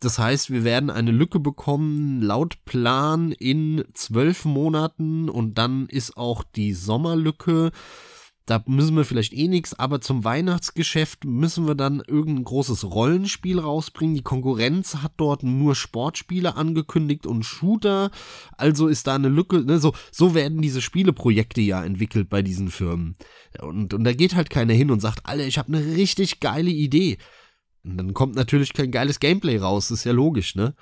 Das heißt, wir werden eine Lücke bekommen, laut Plan in zwölf Monaten und dann ist auch die Sommerlücke da müssen wir vielleicht eh nichts, aber zum Weihnachtsgeschäft müssen wir dann irgendein großes Rollenspiel rausbringen. Die Konkurrenz hat dort nur Sportspiele angekündigt und Shooter, also ist da eine Lücke. Ne? So, so werden diese Spieleprojekte ja entwickelt bei diesen Firmen. Und, und da geht halt keiner hin und sagt, Alter, ich habe eine richtig geile Idee. Und dann kommt natürlich kein geiles Gameplay raus, ist ja logisch, ne?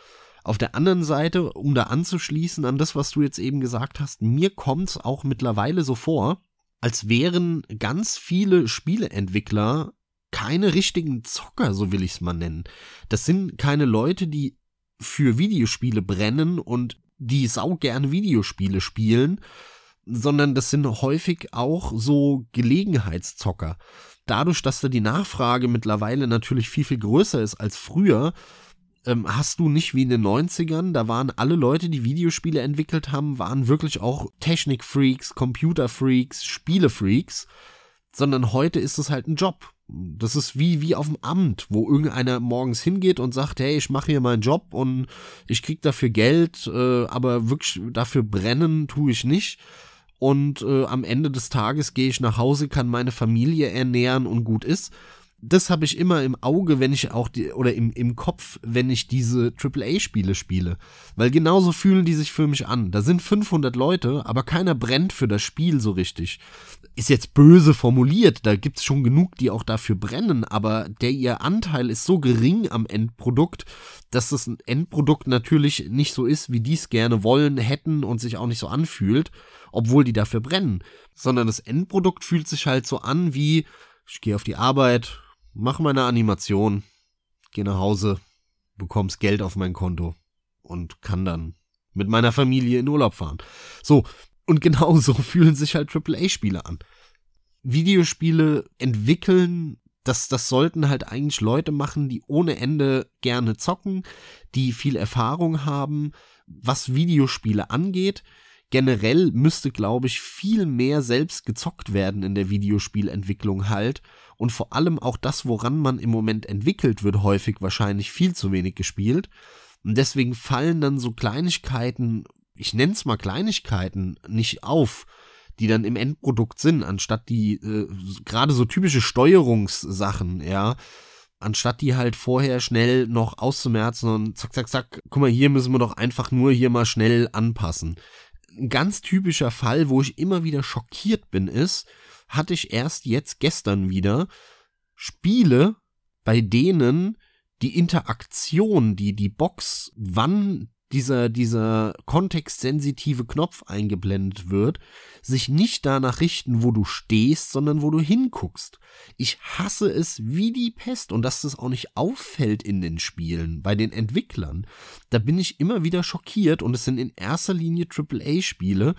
Auf der anderen Seite, um da anzuschließen an das, was du jetzt eben gesagt hast, mir kommt's auch mittlerweile so vor, als wären ganz viele Spieleentwickler keine richtigen Zocker, so will ich es mal nennen. Das sind keine Leute, die für Videospiele brennen und die sau gerne Videospiele spielen, sondern das sind häufig auch so Gelegenheitszocker. Dadurch, dass da die Nachfrage mittlerweile natürlich viel, viel größer ist als früher, ähm, hast du nicht wie in den 90ern, da waren alle Leute, die Videospiele entwickelt haben, waren wirklich auch Technikfreaks, Computerfreaks, Spielefreaks, sondern heute ist es halt ein Job. Das ist wie, wie auf dem Amt, wo irgendeiner morgens hingeht und sagt, hey, ich mache hier meinen Job und ich krieg dafür Geld, äh, aber wirklich dafür brennen tue ich nicht. Und äh, am Ende des Tages gehe ich nach Hause, kann meine Familie ernähren und gut ist das habe ich immer im Auge, wenn ich auch die, oder im, im Kopf, wenn ich diese AAA-Spiele spiele. Weil genauso fühlen die sich für mich an. Da sind 500 Leute, aber keiner brennt für das Spiel so richtig. Ist jetzt böse formuliert, da gibt's schon genug, die auch dafür brennen, aber der ihr Anteil ist so gering am Endprodukt, dass das Endprodukt natürlich nicht so ist, wie die es gerne wollen, hätten und sich auch nicht so anfühlt, obwohl die dafür brennen. Sondern das Endprodukt fühlt sich halt so an wie, ich gehe auf die Arbeit, mache meine Animation, gehe nach Hause, bekomm's Geld auf mein Konto und kann dann mit meiner Familie in Urlaub fahren. So, und genau so fühlen sich halt AAA-Spiele an. Videospiele entwickeln, das, das sollten halt eigentlich Leute machen, die ohne Ende gerne zocken, die viel Erfahrung haben, was Videospiele angeht. Generell müsste, glaube ich, viel mehr selbst gezockt werden in der Videospielentwicklung halt und vor allem auch das, woran man im Moment entwickelt, wird häufig wahrscheinlich viel zu wenig gespielt. Und deswegen fallen dann so Kleinigkeiten, ich nenne es mal Kleinigkeiten, nicht auf, die dann im Endprodukt sind, anstatt die äh, gerade so typische Steuerungssachen, ja, anstatt die halt vorher schnell noch auszumerzen und zack, zack, zack, guck mal, hier müssen wir doch einfach nur hier mal schnell anpassen. Ein ganz typischer Fall, wo ich immer wieder schockiert bin, ist, hatte ich erst jetzt gestern wieder Spiele, bei denen die Interaktion, die die Box, wann dieser, dieser kontextsensitive Knopf eingeblendet wird, sich nicht danach richten, wo du stehst, sondern wo du hinguckst. Ich hasse es wie die Pest und dass das auch nicht auffällt in den Spielen, bei den Entwicklern. Da bin ich immer wieder schockiert und es sind in erster Linie AAA-Spiele,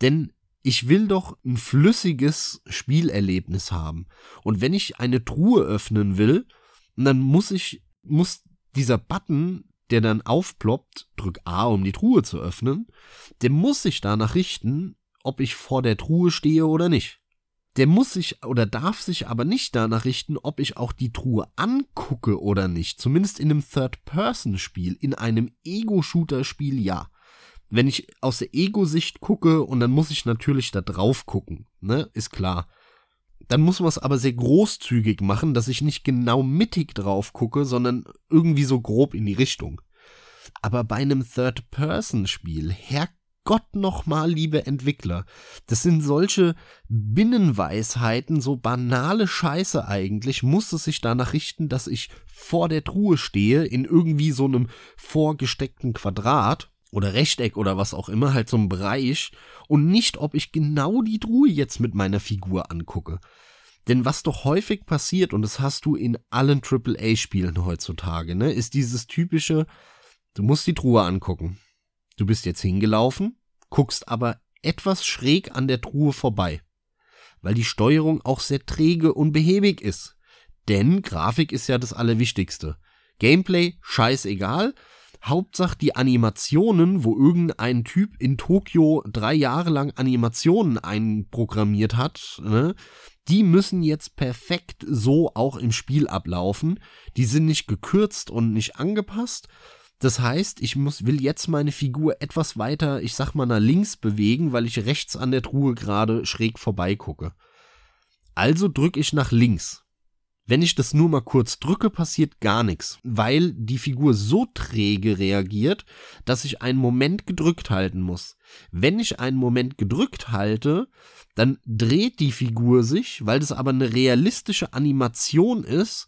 denn ich will doch ein flüssiges Spielerlebnis haben. Und wenn ich eine Truhe öffnen will, dann muss ich, muss dieser Button, der dann aufploppt, drück A, um die Truhe zu öffnen, der muss sich danach richten, ob ich vor der Truhe stehe oder nicht. Der muss sich oder darf sich aber nicht danach richten, ob ich auch die Truhe angucke oder nicht. Zumindest in einem Third-Person-Spiel, in einem Ego-Shooter-Spiel ja wenn ich aus der Ego-Sicht gucke und dann muss ich natürlich da drauf gucken, ne, ist klar. Dann muss man es aber sehr großzügig machen, dass ich nicht genau mittig drauf gucke, sondern irgendwie so grob in die Richtung. Aber bei einem Third-Person-Spiel, Herrgott nochmal, liebe Entwickler, das sind solche Binnenweisheiten, so banale Scheiße eigentlich, muss es sich danach richten, dass ich vor der Truhe stehe, in irgendwie so einem vorgesteckten Quadrat oder Rechteck oder was auch immer, halt so ein Bereich und nicht, ob ich genau die Truhe jetzt mit meiner Figur angucke. Denn was doch häufig passiert, und das hast du in allen AAA-Spielen heutzutage, ne, ist dieses typische, du musst die Truhe angucken. Du bist jetzt hingelaufen, guckst aber etwas schräg an der Truhe vorbei. Weil die Steuerung auch sehr träge und behäbig ist. Denn Grafik ist ja das Allerwichtigste. Gameplay, scheißegal, Hauptsache die Animationen, wo irgendein Typ in Tokio drei Jahre lang Animationen einprogrammiert hat, ne, die müssen jetzt perfekt so auch im Spiel ablaufen. Die sind nicht gekürzt und nicht angepasst. Das heißt, ich muss, will jetzt meine Figur etwas weiter, ich sag mal, nach links bewegen, weil ich rechts an der Truhe gerade schräg vorbeigucke. Also drücke ich nach links. Wenn ich das nur mal kurz drücke, passiert gar nichts, weil die Figur so träge reagiert, dass ich einen Moment gedrückt halten muss. Wenn ich einen Moment gedrückt halte, dann dreht die Figur sich, weil das aber eine realistische Animation ist,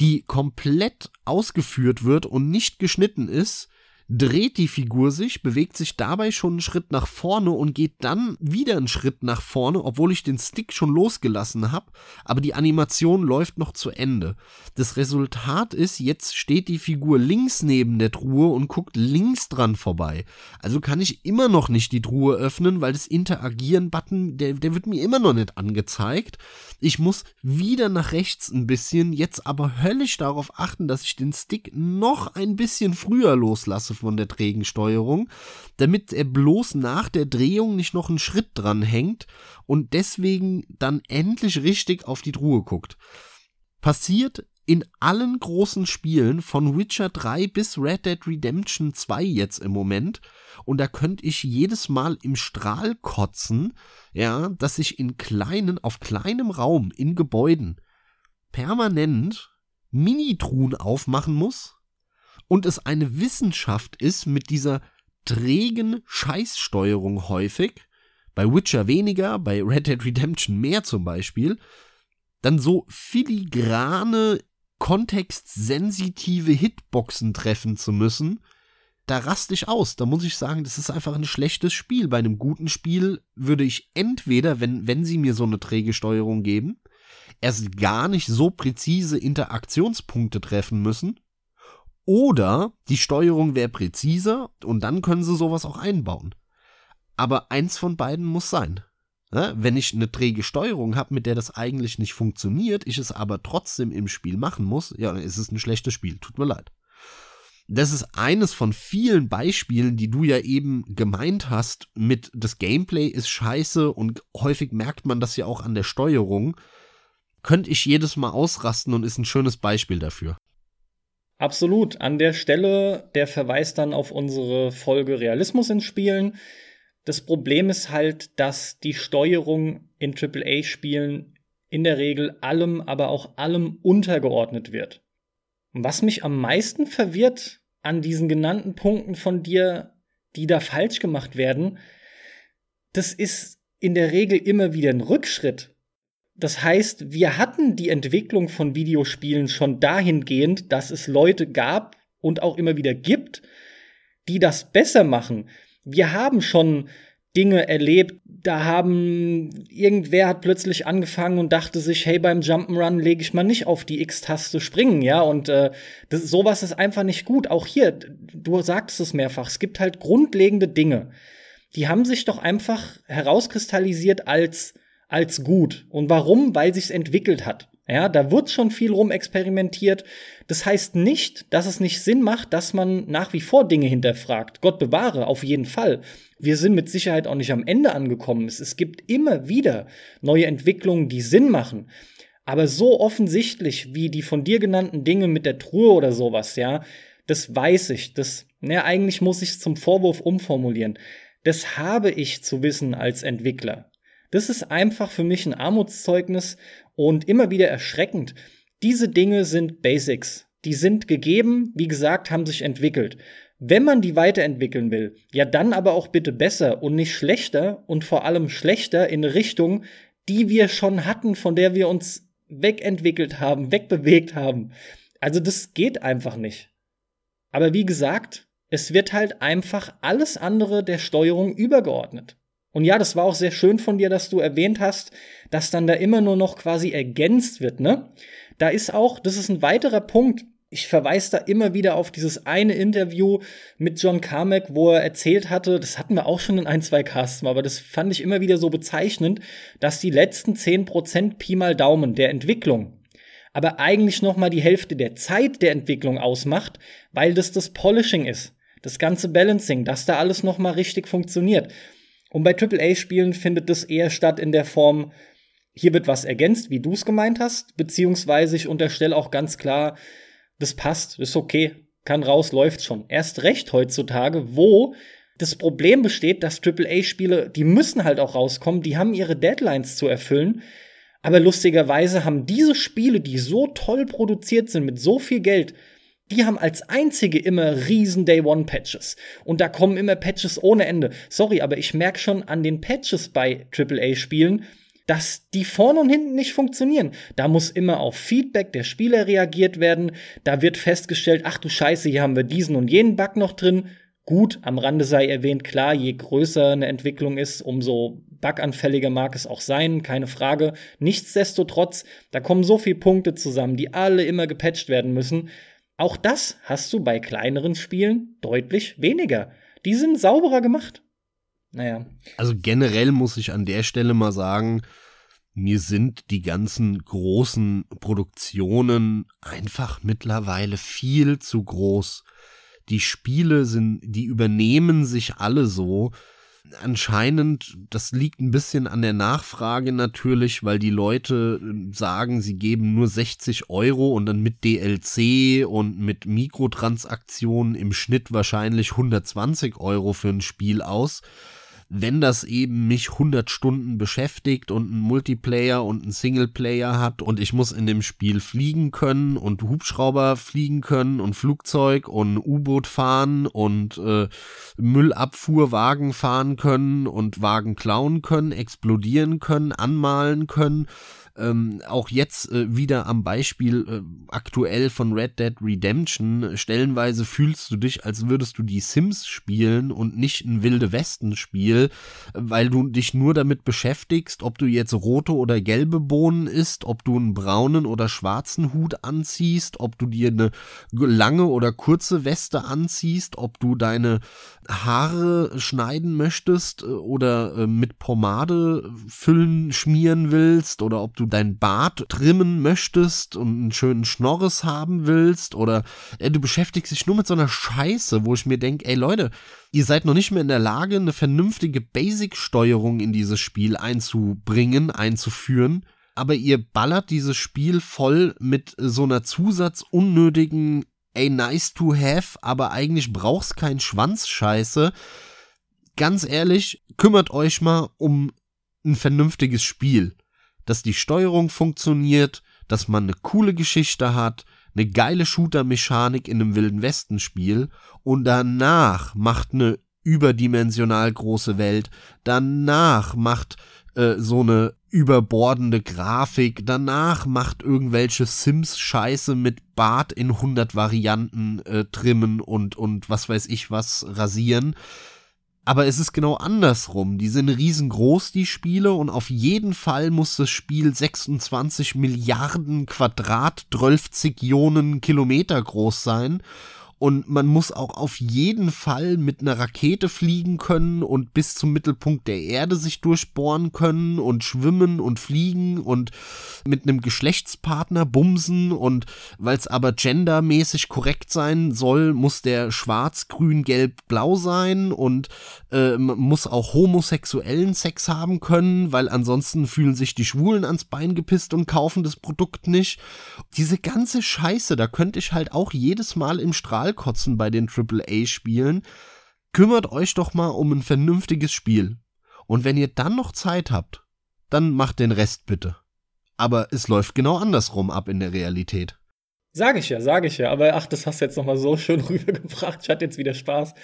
die komplett ausgeführt wird und nicht geschnitten ist, dreht die Figur sich, bewegt sich dabei schon einen Schritt nach vorne und geht dann wieder einen Schritt nach vorne, obwohl ich den Stick schon losgelassen habe, aber die Animation läuft noch zu Ende. Das Resultat ist, jetzt steht die Figur links neben der Truhe und guckt links dran vorbei. Also kann ich immer noch nicht die Truhe öffnen, weil das Interagieren-Button, der, der wird mir immer noch nicht angezeigt. Ich muss wieder nach rechts ein bisschen, jetzt aber höllisch darauf achten, dass ich den Stick noch ein bisschen früher loslasse von der trägen Steuerung, damit er bloß nach der Drehung nicht noch einen Schritt dran hängt und deswegen dann endlich richtig auf die Truhe guckt. Passiert in allen großen Spielen von Witcher 3 bis Red Dead Redemption 2 jetzt im Moment. Und da könnte ich jedes Mal im Strahl kotzen, ja, dass ich in kleinen auf kleinem Raum in Gebäuden permanent Minitruhen aufmachen muss und es eine Wissenschaft ist mit dieser trägen Scheißsteuerung häufig, bei Witcher weniger, bei Red Dead Redemption mehr zum Beispiel, dann so filigrane, kontextsensitive Hitboxen treffen zu müssen, da raste ich aus. Da muss ich sagen, das ist einfach ein schlechtes Spiel. Bei einem guten Spiel würde ich entweder, wenn, wenn sie mir so eine träge Steuerung geben, erst gar nicht so präzise Interaktionspunkte treffen müssen, oder die Steuerung wäre präziser und dann können sie sowas auch einbauen. Aber eins von beiden muss sein. Ja, wenn ich eine träge Steuerung habe, mit der das eigentlich nicht funktioniert, ich es aber trotzdem im Spiel machen muss, ja, dann ist es ein schlechtes Spiel. Tut mir leid. Das ist eines von vielen Beispielen, die du ja eben gemeint hast, mit das Gameplay ist scheiße und häufig merkt man das ja auch an der Steuerung. Könnte ich jedes Mal ausrasten und ist ein schönes Beispiel dafür. Absolut. An der Stelle der Verweis dann auf unsere Folge Realismus in Spielen. Das Problem ist halt, dass die Steuerung in AAA-Spielen in der Regel allem, aber auch allem untergeordnet wird. Und was mich am meisten verwirrt an diesen genannten Punkten von dir, die da falsch gemacht werden, das ist in der Regel immer wieder ein Rückschritt. Das heißt, wir hatten die Entwicklung von Videospielen schon dahingehend, dass es Leute gab und auch immer wieder gibt, die das besser machen. Wir haben schon Dinge erlebt, da haben irgendwer hat plötzlich angefangen und dachte sich, hey, beim Jump'n'Run lege ich mal nicht auf die X-Taste springen, ja, und äh, das, sowas ist einfach nicht gut. Auch hier, du sagtest es mehrfach, es gibt halt grundlegende Dinge, die haben sich doch einfach herauskristallisiert als als gut. Und warum? Weil sich's entwickelt hat. Ja, da wird schon viel rumexperimentiert. Das heißt nicht, dass es nicht Sinn macht, dass man nach wie vor Dinge hinterfragt. Gott bewahre, auf jeden Fall. Wir sind mit Sicherheit auch nicht am Ende angekommen. Es gibt immer wieder neue Entwicklungen, die Sinn machen. Aber so offensichtlich wie die von dir genannten Dinge mit der Truhe oder sowas, ja, das weiß ich. Das, ne, eigentlich muss ich es zum Vorwurf umformulieren. Das habe ich zu wissen als Entwickler. Das ist einfach für mich ein Armutszeugnis und immer wieder erschreckend. Diese Dinge sind Basics. Die sind gegeben, wie gesagt, haben sich entwickelt. Wenn man die weiterentwickeln will, ja dann aber auch bitte besser und nicht schlechter und vor allem schlechter in Richtung, die wir schon hatten, von der wir uns wegentwickelt haben, wegbewegt haben. Also das geht einfach nicht. Aber wie gesagt, es wird halt einfach alles andere der Steuerung übergeordnet. Und ja, das war auch sehr schön von dir, dass du erwähnt hast, dass dann da immer nur noch quasi ergänzt wird, ne? Da ist auch, das ist ein weiterer Punkt. Ich verweise da immer wieder auf dieses eine Interview mit John Carmack, wo er erzählt hatte, das hatten wir auch schon in ein, zwei Casts, aber das fand ich immer wieder so bezeichnend, dass die letzten 10% Pi mal Daumen der Entwicklung aber eigentlich noch mal die Hälfte der Zeit der Entwicklung ausmacht, weil das das Polishing ist. Das ganze Balancing, dass da alles noch mal richtig funktioniert. Und bei AAA-Spielen findet das eher statt in der Form, hier wird was ergänzt, wie du es gemeint hast, beziehungsweise ich unterstelle auch ganz klar, das passt, ist okay, kann raus, läuft schon. Erst recht heutzutage, wo das Problem besteht, dass AAA-Spiele, die müssen halt auch rauskommen, die haben ihre Deadlines zu erfüllen. Aber lustigerweise haben diese Spiele, die so toll produziert sind, mit so viel Geld, die haben als einzige immer riesen Day One Patches. Und da kommen immer Patches ohne Ende. Sorry, aber ich merke schon an den Patches bei AAA-Spielen, dass die vorne und hinten nicht funktionieren. Da muss immer auf Feedback der Spieler reagiert werden. Da wird festgestellt, ach du Scheiße, hier haben wir diesen und jenen Bug noch drin. Gut, am Rande sei erwähnt, klar, je größer eine Entwicklung ist, umso buganfälliger mag es auch sein, keine Frage. Nichtsdestotrotz, da kommen so viele Punkte zusammen, die alle immer gepatcht werden müssen. Auch das hast du bei kleineren Spielen deutlich weniger. Die sind sauberer gemacht. Naja. Also generell muss ich an der Stelle mal sagen, mir sind die ganzen großen Produktionen einfach mittlerweile viel zu groß. Die Spiele sind, die übernehmen sich alle so, anscheinend, das liegt ein bisschen an der Nachfrage natürlich, weil die Leute äh, sagen, sie geben nur 60 Euro und dann mit DLC und mit Mikrotransaktionen im Schnitt wahrscheinlich 120 Euro für ein Spiel aus. Wenn das eben mich 100 Stunden beschäftigt und ein Multiplayer und ein Singleplayer hat und ich muss in dem Spiel fliegen können und Hubschrauber fliegen können und Flugzeug und U-Boot fahren und äh, Müllabfuhrwagen fahren können und Wagen klauen können, explodieren können, anmalen können ähm, auch jetzt äh, wieder am Beispiel äh, aktuell von Red Dead Redemption, stellenweise fühlst du dich, als würdest du die Sims spielen und nicht ein Wilde Westen Spiel, weil du dich nur damit beschäftigst, ob du jetzt rote oder gelbe Bohnen isst, ob du einen braunen oder schwarzen Hut anziehst, ob du dir eine lange oder kurze Weste anziehst, ob du deine Haare schneiden möchtest äh, oder äh, mit Pomade füllen, schmieren willst oder ob du dein Bart trimmen möchtest und einen schönen Schnorres haben willst oder äh, du beschäftigst dich nur mit so einer Scheiße, wo ich mir denke, ey Leute, ihr seid noch nicht mehr in der Lage, eine vernünftige Basic-Steuerung in dieses Spiel einzubringen, einzuführen. Aber ihr ballert dieses Spiel voll mit so einer zusatzunnötigen ey, nice to have, aber eigentlich brauchst keinen Schwanz Scheiße. Ganz ehrlich, kümmert euch mal um ein vernünftiges Spiel dass die Steuerung funktioniert, dass man eine coole Geschichte hat, eine geile Shooter-Mechanik in einem Wilden Westen-Spiel und danach macht eine überdimensional große Welt, danach macht äh, so eine überbordende Grafik, danach macht irgendwelche Sims-Scheiße mit Bart in 100 Varianten äh, trimmen und, und was weiß ich was rasieren. Aber es ist genau andersrum. Die sind riesengroß, die Spiele, und auf jeden Fall muss das Spiel 26 Milliarden Quadrat, 12 Zillionen Kilometer groß sein und man muss auch auf jeden Fall mit einer Rakete fliegen können und bis zum Mittelpunkt der Erde sich durchbohren können und schwimmen und fliegen und mit einem Geschlechtspartner bumsen und weil es aber gendermäßig korrekt sein soll, muss der schwarz, grün, gelb, blau sein und äh, muss auch homosexuellen Sex haben können, weil ansonsten fühlen sich die Schwulen ans Bein gepisst und kaufen das Produkt nicht. Diese ganze Scheiße, da könnte ich halt auch jedes Mal im Strahl kotzen bei den AAA-Spielen. Kümmert euch doch mal um ein vernünftiges Spiel. Und wenn ihr dann noch Zeit habt, dann macht den Rest bitte. Aber es läuft genau andersrum ab in der Realität. Sag ich ja, sag ich ja. Aber ach, das hast du jetzt noch mal so schön rübergebracht. Ich hatte jetzt wieder Spaß.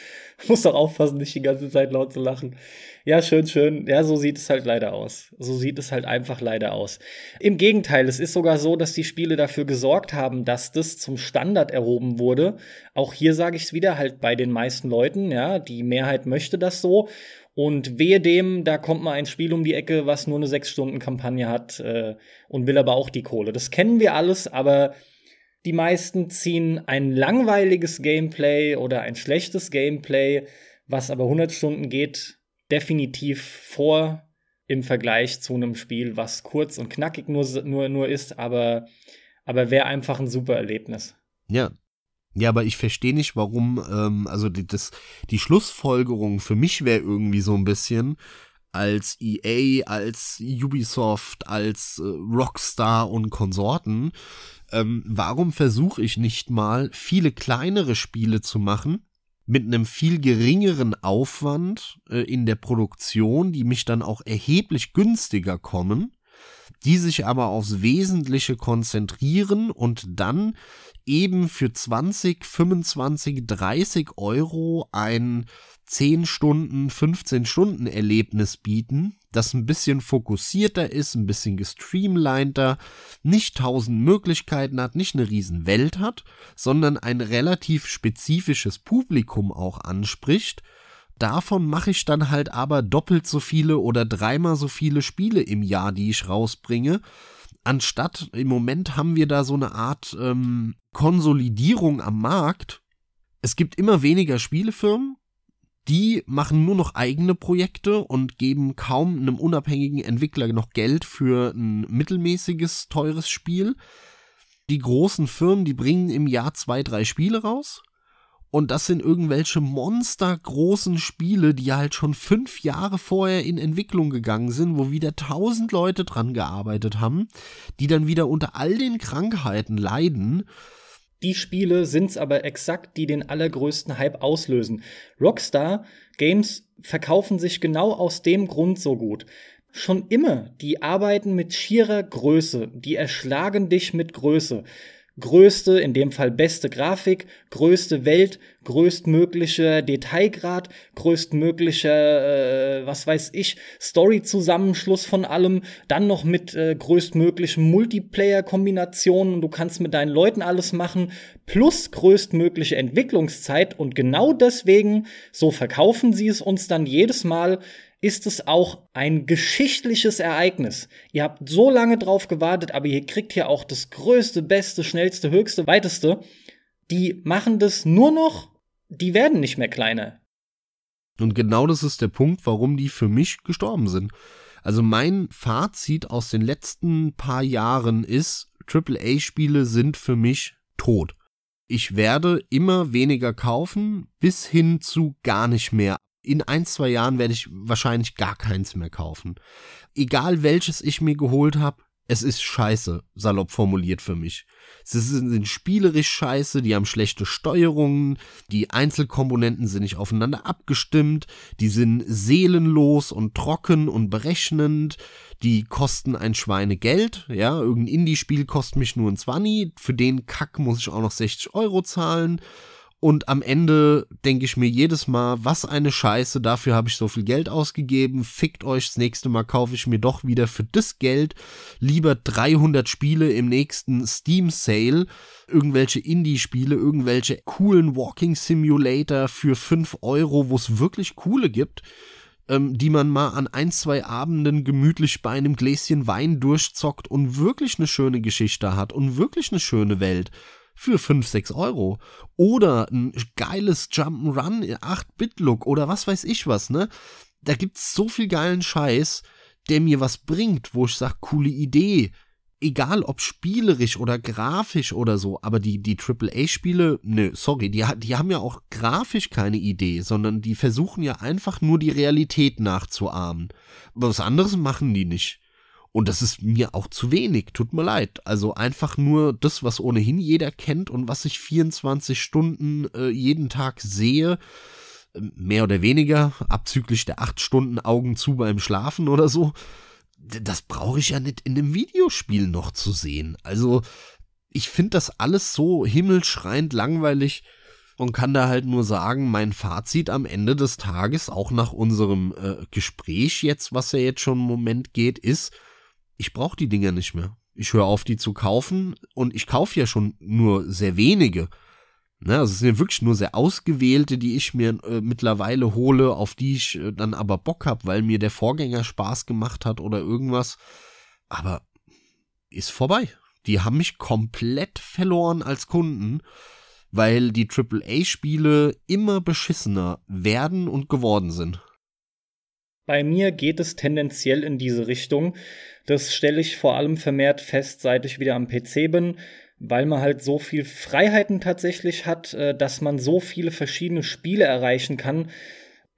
Muss doch aufpassen, nicht die ganze Zeit laut zu lachen. Ja, schön, schön. Ja, so sieht es halt leider aus. So sieht es halt einfach leider aus. Im Gegenteil, es ist sogar so, dass die Spiele dafür gesorgt haben, dass das zum Standard erhoben wurde. Auch hier sage ich es wieder, halt bei den meisten Leuten, ja, die Mehrheit möchte das so. Und wehe dem, da kommt mal ein Spiel um die Ecke, was nur eine sechs Stunden Kampagne hat äh, und will aber auch die Kohle. Das kennen wir alles, aber die meisten ziehen ein langweiliges Gameplay oder ein schlechtes Gameplay, was aber 100 Stunden geht, definitiv vor im Vergleich zu einem Spiel, was kurz und knackig nur, nur, nur ist, aber, aber wäre einfach ein super Erlebnis. Ja. Ja, aber ich verstehe nicht, warum, ähm, also die, das, die Schlussfolgerung für mich wäre irgendwie so ein bisschen, als EA, als Ubisoft, als äh, Rockstar und Konsorten, ähm, warum versuche ich nicht mal viele kleinere Spiele zu machen mit einem viel geringeren Aufwand äh, in der Produktion, die mich dann auch erheblich günstiger kommen, die sich aber aufs Wesentliche konzentrieren und dann eben für 20, 25, 30 Euro ein 10 Stunden, 15 Stunden Erlebnis bieten, das ein bisschen fokussierter ist, ein bisschen gestreamliner, nicht tausend Möglichkeiten hat, nicht eine riesen Welt hat, sondern ein relativ spezifisches Publikum auch anspricht. Davon mache ich dann halt aber doppelt so viele oder dreimal so viele Spiele im Jahr, die ich rausbringe. Anstatt im Moment haben wir da so eine Art ähm, Konsolidierung am Markt. Es gibt immer weniger Spielefirmen, die machen nur noch eigene Projekte und geben kaum einem unabhängigen Entwickler noch Geld für ein mittelmäßiges, teures Spiel. Die großen Firmen, die bringen im Jahr zwei, drei Spiele raus. Und das sind irgendwelche monstergroßen Spiele, die halt schon fünf Jahre vorher in Entwicklung gegangen sind, wo wieder tausend Leute dran gearbeitet haben, die dann wieder unter all den Krankheiten leiden die Spiele sind's aber exakt, die den allergrößten Hype auslösen. Rockstar Games verkaufen sich genau aus dem Grund so gut. Schon immer, die arbeiten mit schierer Größe, die erschlagen dich mit Größe größte, in dem Fall beste Grafik, größte Welt, größtmöglicher Detailgrad, größtmöglicher, äh, was weiß ich, Story-Zusammenschluss von allem, dann noch mit äh, größtmöglichen Multiplayer-Kombinationen, du kannst mit deinen Leuten alles machen, plus größtmögliche Entwicklungszeit und genau deswegen, so verkaufen sie es uns dann jedes Mal, ist es auch ein geschichtliches Ereignis. Ihr habt so lange drauf gewartet, aber ihr kriegt hier auch das größte, beste, schnellste, höchste, weiteste. Die machen das nur noch, die werden nicht mehr kleiner. Und genau das ist der Punkt, warum die für mich gestorben sind. Also mein Fazit aus den letzten paar Jahren ist, AAA-Spiele sind für mich tot. Ich werde immer weniger kaufen, bis hin zu gar nicht mehr in ein, zwei Jahren werde ich wahrscheinlich gar keins mehr kaufen. Egal welches ich mir geholt habe, es ist scheiße, salopp formuliert für mich. Sie sind spielerisch scheiße, die haben schlechte Steuerungen, die Einzelkomponenten sind nicht aufeinander abgestimmt, die sind seelenlos und trocken und berechnend, die kosten ein Schweinegeld, ja, irgendein Indie-Spiel kostet mich nur ein 20, für den Kack muss ich auch noch 60 Euro zahlen und am Ende denke ich mir jedes Mal, was eine Scheiße, dafür habe ich so viel Geld ausgegeben, fickt euch, das nächste Mal kaufe ich mir doch wieder für das Geld lieber 300 Spiele im nächsten Steam Sale, irgendwelche Indie-Spiele, irgendwelche coolen Walking Simulator für 5 Euro, wo es wirklich coole gibt, ähm, die man mal an ein, zwei Abenden gemütlich bei einem Gläschen Wein durchzockt und wirklich eine schöne Geschichte hat und wirklich eine schöne Welt für 5, 6 Euro. Oder ein geiles Jump'n'Run 8-Bit-Look oder was weiß ich was, ne? Da gibt's so viel geilen Scheiß, der mir was bringt, wo ich sag, coole Idee. Egal ob spielerisch oder grafisch oder so, aber die, die AAA-Spiele, nö, sorry, die, die haben ja auch grafisch keine Idee, sondern die versuchen ja einfach nur die Realität nachzuahmen. Was anderes machen die nicht. Und das ist mir auch zu wenig, tut mir leid. Also einfach nur das, was ohnehin jeder kennt und was ich 24 Stunden äh, jeden Tag sehe, ähm, mehr oder weniger, abzüglich der 8 Stunden Augen zu beim Schlafen oder so, das brauche ich ja nicht in einem Videospiel noch zu sehen. Also ich finde das alles so himmelschreiend langweilig und kann da halt nur sagen, mein Fazit am Ende des Tages, auch nach unserem äh, Gespräch jetzt, was ja jetzt schon einen Moment geht, ist, ich brauche die Dinger nicht mehr. Ich höre auf, die zu kaufen und ich kaufe ja schon nur sehr wenige. Ne, also es sind ja wirklich nur sehr ausgewählte, die ich mir äh, mittlerweile hole, auf die ich äh, dann aber Bock habe, weil mir der Vorgänger Spaß gemacht hat oder irgendwas. Aber ist vorbei. Die haben mich komplett verloren als Kunden, weil die AAA-Spiele immer beschissener werden und geworden sind. Bei mir geht es tendenziell in diese Richtung. Das stelle ich vor allem vermehrt fest, seit ich wieder am PC bin, weil man halt so viel Freiheiten tatsächlich hat, äh, dass man so viele verschiedene Spiele erreichen kann.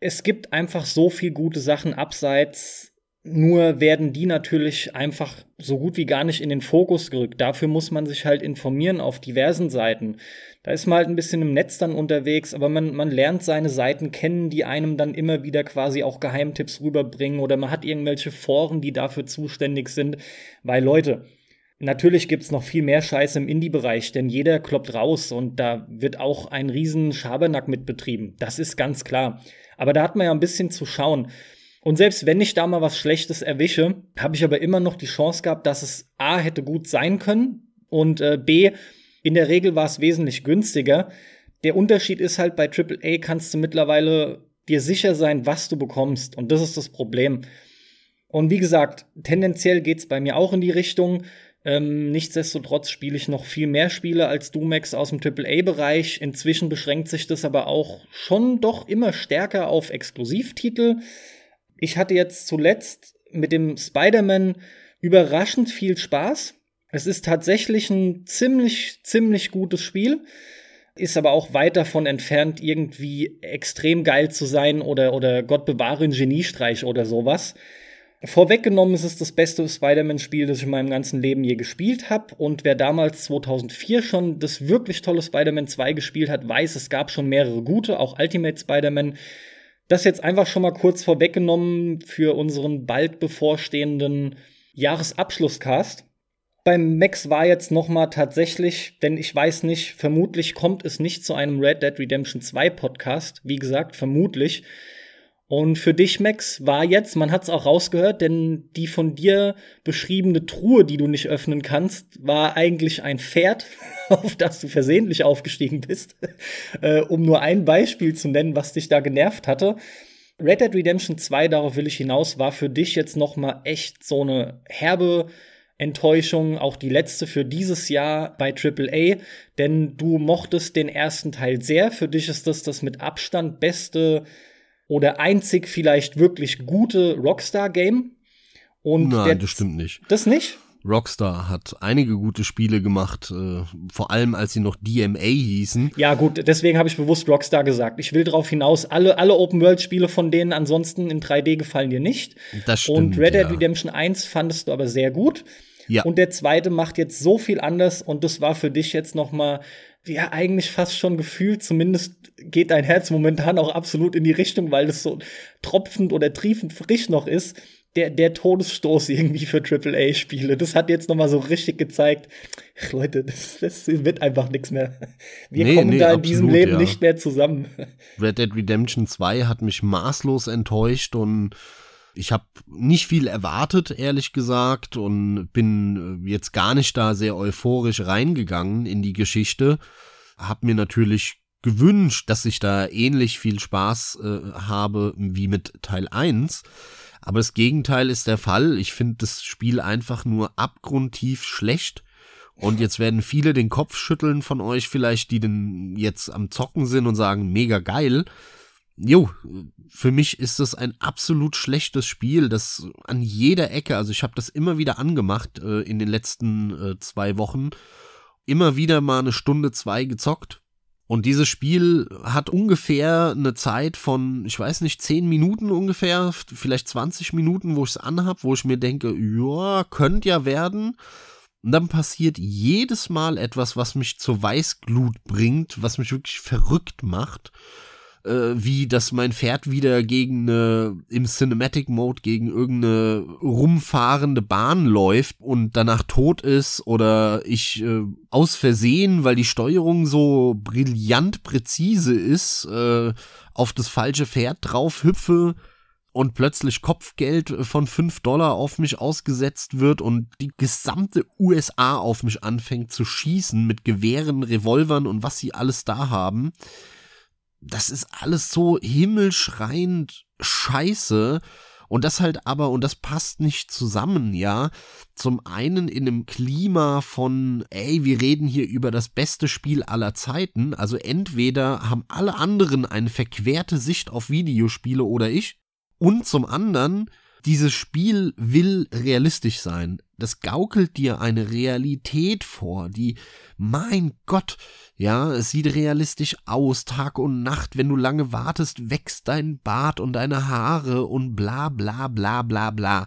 Es gibt einfach so viel gute Sachen abseits nur werden die natürlich einfach so gut wie gar nicht in den Fokus gerückt. Dafür muss man sich halt informieren auf diversen Seiten. Da ist man halt ein bisschen im Netz dann unterwegs, aber man, man lernt seine Seiten kennen, die einem dann immer wieder quasi auch Geheimtipps rüberbringen oder man hat irgendwelche Foren, die dafür zuständig sind. Weil Leute, natürlich gibt's noch viel mehr Scheiße im Indie-Bereich, denn jeder kloppt raus und da wird auch ein riesen Schabernack mit betrieben. Das ist ganz klar. Aber da hat man ja ein bisschen zu schauen. Und selbst wenn ich da mal was Schlechtes erwische, habe ich aber immer noch die Chance gehabt, dass es A hätte gut sein können und äh, B, in der Regel war es wesentlich günstiger. Der Unterschied ist halt, bei AAA kannst du mittlerweile dir sicher sein, was du bekommst. Und das ist das Problem. Und wie gesagt, tendenziell geht es bei mir auch in die Richtung. Ähm, nichtsdestotrotz spiele ich noch viel mehr Spiele als Dumex aus dem AAA-Bereich. Inzwischen beschränkt sich das aber auch schon doch immer stärker auf Exklusivtitel ich hatte jetzt zuletzt mit dem Spider-Man überraschend viel Spaß. Es ist tatsächlich ein ziemlich, ziemlich gutes Spiel, ist aber auch weit davon entfernt, irgendwie extrem geil zu sein oder, oder Gott bewahre ein Geniestreich oder sowas. Vorweggenommen ist es das beste Spider-Man-Spiel, das ich in meinem ganzen Leben je gespielt habe. Und wer damals 2004 schon das wirklich tolle Spider-Man 2 gespielt hat, weiß, es gab schon mehrere gute, auch Ultimate Spider-Man Das jetzt einfach schon mal kurz vorweggenommen für unseren bald bevorstehenden Jahresabschlusscast. Beim Max war jetzt noch mal tatsächlich, denn ich weiß nicht, vermutlich kommt es nicht zu einem Red Dead Redemption 2 Podcast. Wie gesagt, vermutlich. Und für dich, Max, war jetzt, man hat es auch rausgehört, denn die von dir beschriebene Truhe, die du nicht öffnen kannst, war eigentlich ein Pferd, auf das du versehentlich aufgestiegen bist. äh, um nur ein Beispiel zu nennen, was dich da genervt hatte. Red Dead Redemption 2, darauf will ich hinaus, war für dich jetzt noch mal echt so eine herbe Enttäuschung, auch die letzte für dieses Jahr bei AAA, denn du mochtest den ersten Teil sehr. Für dich ist das das mit Abstand beste oder einzig vielleicht wirklich gute Rockstar-Game. Und Nein, das stimmt nicht. Das nicht? Rockstar hat einige gute Spiele gemacht, äh, vor allem als sie noch DMA hießen. Ja, gut, deswegen habe ich bewusst Rockstar gesagt. Ich will darauf hinaus, alle, alle Open-World-Spiele von denen ansonsten in 3D gefallen dir nicht. Das stimmt. Und Red Dead ja. Redemption 1 fandest du aber sehr gut. Ja. Und der zweite macht jetzt so viel anders und das war für dich jetzt noch mal ja eigentlich fast schon gefühlt, zumindest geht dein Herz momentan auch absolut in die Richtung, weil es so tropfend oder triefend frisch noch ist. Der, der Todesstoß irgendwie für AAA-Spiele. Das hat jetzt noch mal so richtig gezeigt, Leute, das, das wird einfach nichts mehr. Wir nee, kommen nee, da in absolut, diesem Leben ja. nicht mehr zusammen. Red Dead Redemption 2 hat mich maßlos enttäuscht und ich habe nicht viel erwartet, ehrlich gesagt, und bin äh, jetzt gar nicht da sehr euphorisch reingegangen in die Geschichte. Hab mir natürlich gewünscht, dass ich da ähnlich viel Spaß äh, habe wie mit Teil 1. Aber das Gegenteil ist der Fall. Ich finde das Spiel einfach nur abgrundtief schlecht. Und jetzt werden viele den Kopf schütteln von euch vielleicht, die denn jetzt am Zocken sind und sagen, mega geil jo, für mich ist das ein absolut schlechtes Spiel, das an jeder Ecke, also ich habe das immer wieder angemacht äh, in den letzten äh, zwei Wochen, immer wieder mal eine Stunde, zwei gezockt. Und dieses Spiel hat ungefähr eine Zeit von, ich weiß nicht, zehn Minuten ungefähr, vielleicht 20 Minuten, wo ich es anhab, wo ich mir denke, ja, könnte ja werden. Und dann passiert jedes Mal etwas, was mich zur Weißglut bringt, was mich wirklich verrückt macht äh, wie dass mein Pferd wieder gegen eine, im Cinematic Mode gegen irgendeine rumfahrende Bahn läuft und danach tot ist oder ich äh, aus Versehen, weil die Steuerung so brillant präzise ist, äh, auf das falsche Pferd drauf hüpfe und plötzlich Kopfgeld von 5 Dollar auf mich ausgesetzt wird und die gesamte USA auf mich anfängt zu schießen mit Gewehren, Revolvern und was sie alles da haben das ist alles so himmelschreiend scheiße. Und das halt aber, und das passt nicht zusammen, ja. Zum einen in einem Klima von, ey, wir reden hier über das beste Spiel aller Zeiten. Also entweder haben alle anderen eine verquerte Sicht auf Videospiele oder ich. Und zum anderen, dieses Spiel will realistisch sein. Das gaukelt dir eine Realität vor, die, mein Gott, ja, es sieht realistisch aus, Tag und Nacht, wenn du lange wartest, wächst dein Bart und deine Haare und bla bla bla bla bla.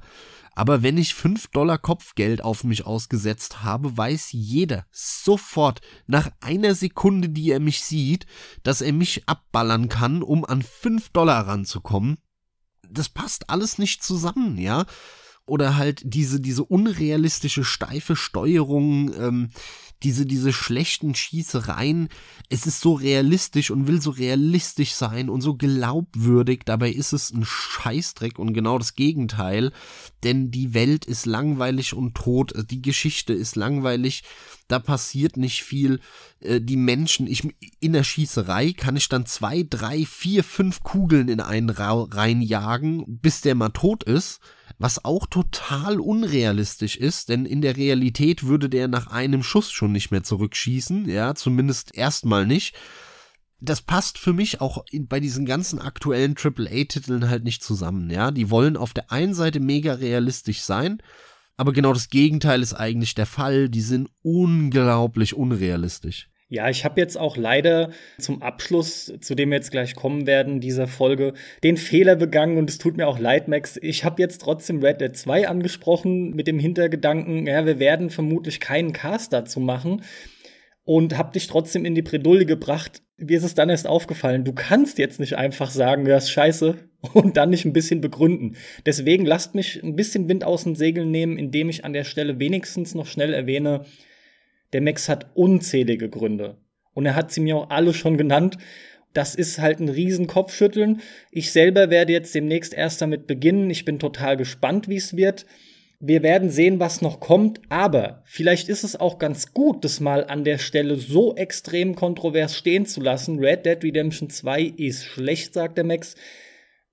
Aber wenn ich fünf Dollar Kopfgeld auf mich ausgesetzt habe, weiß jeder sofort nach einer Sekunde, die er mich sieht, dass er mich abballern kann, um an fünf Dollar ranzukommen. Das passt alles nicht zusammen, ja oder halt diese, diese unrealistische, steife Steuerung, ähm, diese, diese schlechten Schießereien. Es ist so realistisch und will so realistisch sein und so glaubwürdig. Dabei ist es ein Scheißdreck und genau das Gegenteil. Denn die Welt ist langweilig und tot. Die Geschichte ist langweilig. Da passiert nicht viel. Äh, die Menschen, ich, in der Schießerei kann ich dann zwei, drei, vier, fünf Kugeln in einen reinjagen, bis der mal tot ist was auch total unrealistisch ist, denn in der Realität würde der nach einem Schuss schon nicht mehr zurückschießen, ja, zumindest erstmal nicht. Das passt für mich auch bei diesen ganzen aktuellen AAA-Titeln halt nicht zusammen, ja. Die wollen auf der einen Seite mega realistisch sein, aber genau das Gegenteil ist eigentlich der Fall. Die sind unglaublich unrealistisch. Ja, ich habe jetzt auch leider zum Abschluss, zu dem wir jetzt gleich kommen werden, dieser Folge, den Fehler begangen und es tut mir auch leid, Max. Ich habe jetzt trotzdem Red Dead 2 angesprochen mit dem Hintergedanken, ja, wir werden vermutlich keinen Cast dazu machen. und hab dich trotzdem in die Bredouille gebracht. Mir ist es dann erst aufgefallen, du kannst jetzt nicht einfach sagen, ja, ist scheiße und dann nicht ein bisschen begründen. Deswegen lasst mich ein bisschen Wind aus den Segeln nehmen, indem ich an der Stelle wenigstens noch schnell erwähne, der Max hat unzählige Gründe. Und er hat sie mir auch alle schon genannt. Das ist halt ein riesen Kopfschütteln. Ich selber werde jetzt demnächst erst damit beginnen. Ich bin total gespannt, wie es wird. Wir werden sehen, was noch kommt, aber vielleicht ist es auch ganz gut, das mal an der Stelle so extrem kontrovers stehen zu lassen. Red Dead Redemption 2 ist schlecht, sagt der Max.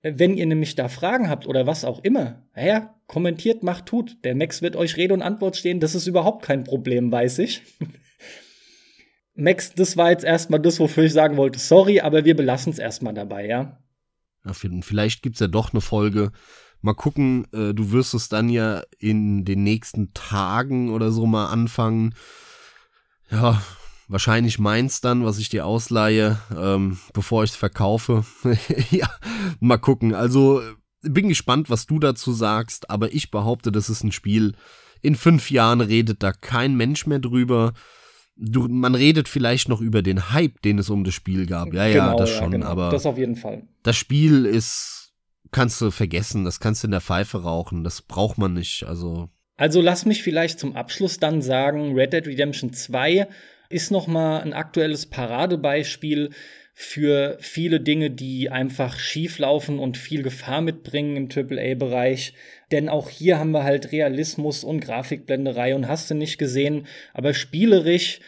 Wenn ihr nämlich da Fragen habt oder was auch immer, ja, kommentiert, macht, tut. Der Max wird euch Rede und Antwort stehen. Das ist überhaupt kein Problem, weiß ich. Max, das war jetzt erstmal das, wofür ich sagen wollte. Sorry, aber wir belassen es erstmal dabei, ja. ja vielleicht gibt's ja doch eine Folge. Mal gucken, äh, du wirst es dann ja in den nächsten Tagen oder so mal anfangen. Ja, wahrscheinlich meins dann, was ich dir ausleihe, ähm, bevor ich es verkaufe. ja, mal gucken. Also bin gespannt, was du dazu sagst, aber ich behaupte, das ist ein Spiel. In fünf Jahren redet da kein Mensch mehr drüber. Du, man redet vielleicht noch über den Hype, den es um das Spiel gab. Ja, genau, ja, das schon, ja, genau. aber. Das auf jeden Fall. Das Spiel ist, kannst du vergessen, das kannst du in der Pfeife rauchen, das braucht man nicht, also. Also lass mich vielleicht zum Abschluss dann sagen, Red Dead Redemption 2 ist noch mal ein aktuelles Paradebeispiel für viele Dinge, die einfach schief laufen und viel Gefahr mitbringen im AAA-Bereich. Denn auch hier haben wir halt Realismus und Grafikblenderei und hast du nicht gesehen. Aber spielerisch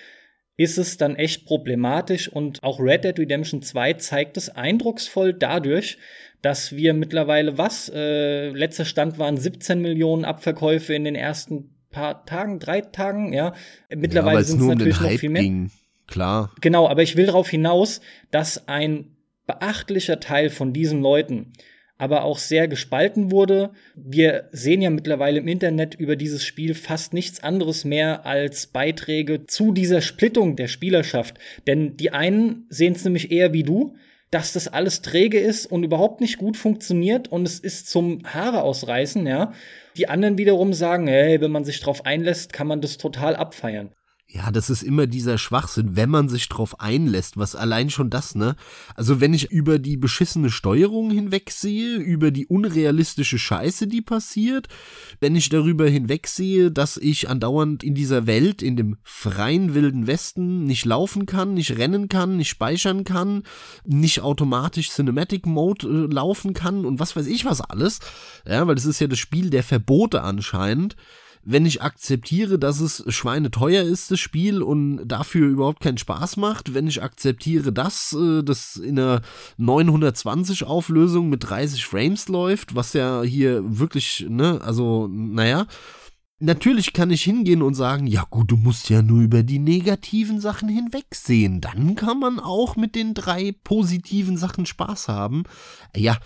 ist es dann echt problematisch und auch Red Dead Redemption 2 zeigt es eindrucksvoll dadurch, dass wir mittlerweile was? Äh, letzter Stand waren 17 Millionen Abverkäufe in den ersten paar Tagen, drei Tagen, ja. Mittlerweile ja, sind es natürlich um noch viel mehr. Ging klar. Genau, aber ich will darauf hinaus, dass ein beachtlicher Teil von diesen Leuten aber auch sehr gespalten wurde. Wir sehen ja mittlerweile im Internet über dieses Spiel fast nichts anderes mehr als Beiträge zu dieser Splittung der Spielerschaft. Denn die einen sehen es nämlich eher wie du, dass das alles träge ist und überhaupt nicht gut funktioniert und es ist zum Haare ausreißen, ja. Die anderen wiederum sagen, hey, wenn man sich drauf einlässt, kann man das total abfeiern. Ja, das ist immer dieser Schwachsinn, wenn man sich drauf einlässt, was allein schon das, ne? Also wenn ich über die beschissene Steuerung hinwegsehe, über die unrealistische Scheiße, die passiert, wenn ich darüber hinwegsehe, dass ich andauernd in dieser Welt, in dem freien wilden Westen nicht laufen kann, nicht rennen kann, nicht speichern kann, nicht automatisch Cinematic Mode äh, laufen kann und was weiß ich was alles, ja, weil das ist ja das Spiel der Verbote anscheinend, wenn ich akzeptiere, dass es schweineteuer ist, das Spiel, und dafür überhaupt keinen Spaß macht, wenn ich akzeptiere, dass äh, das in einer 920 Auflösung mit 30 Frames läuft, was ja hier wirklich, ne, also, naja, Natürlich kann ich hingehen und sagen, ja gut, du musst ja nur über die negativen Sachen hinwegsehen. Dann kann man auch mit den drei positiven Sachen Spaß haben. Ja,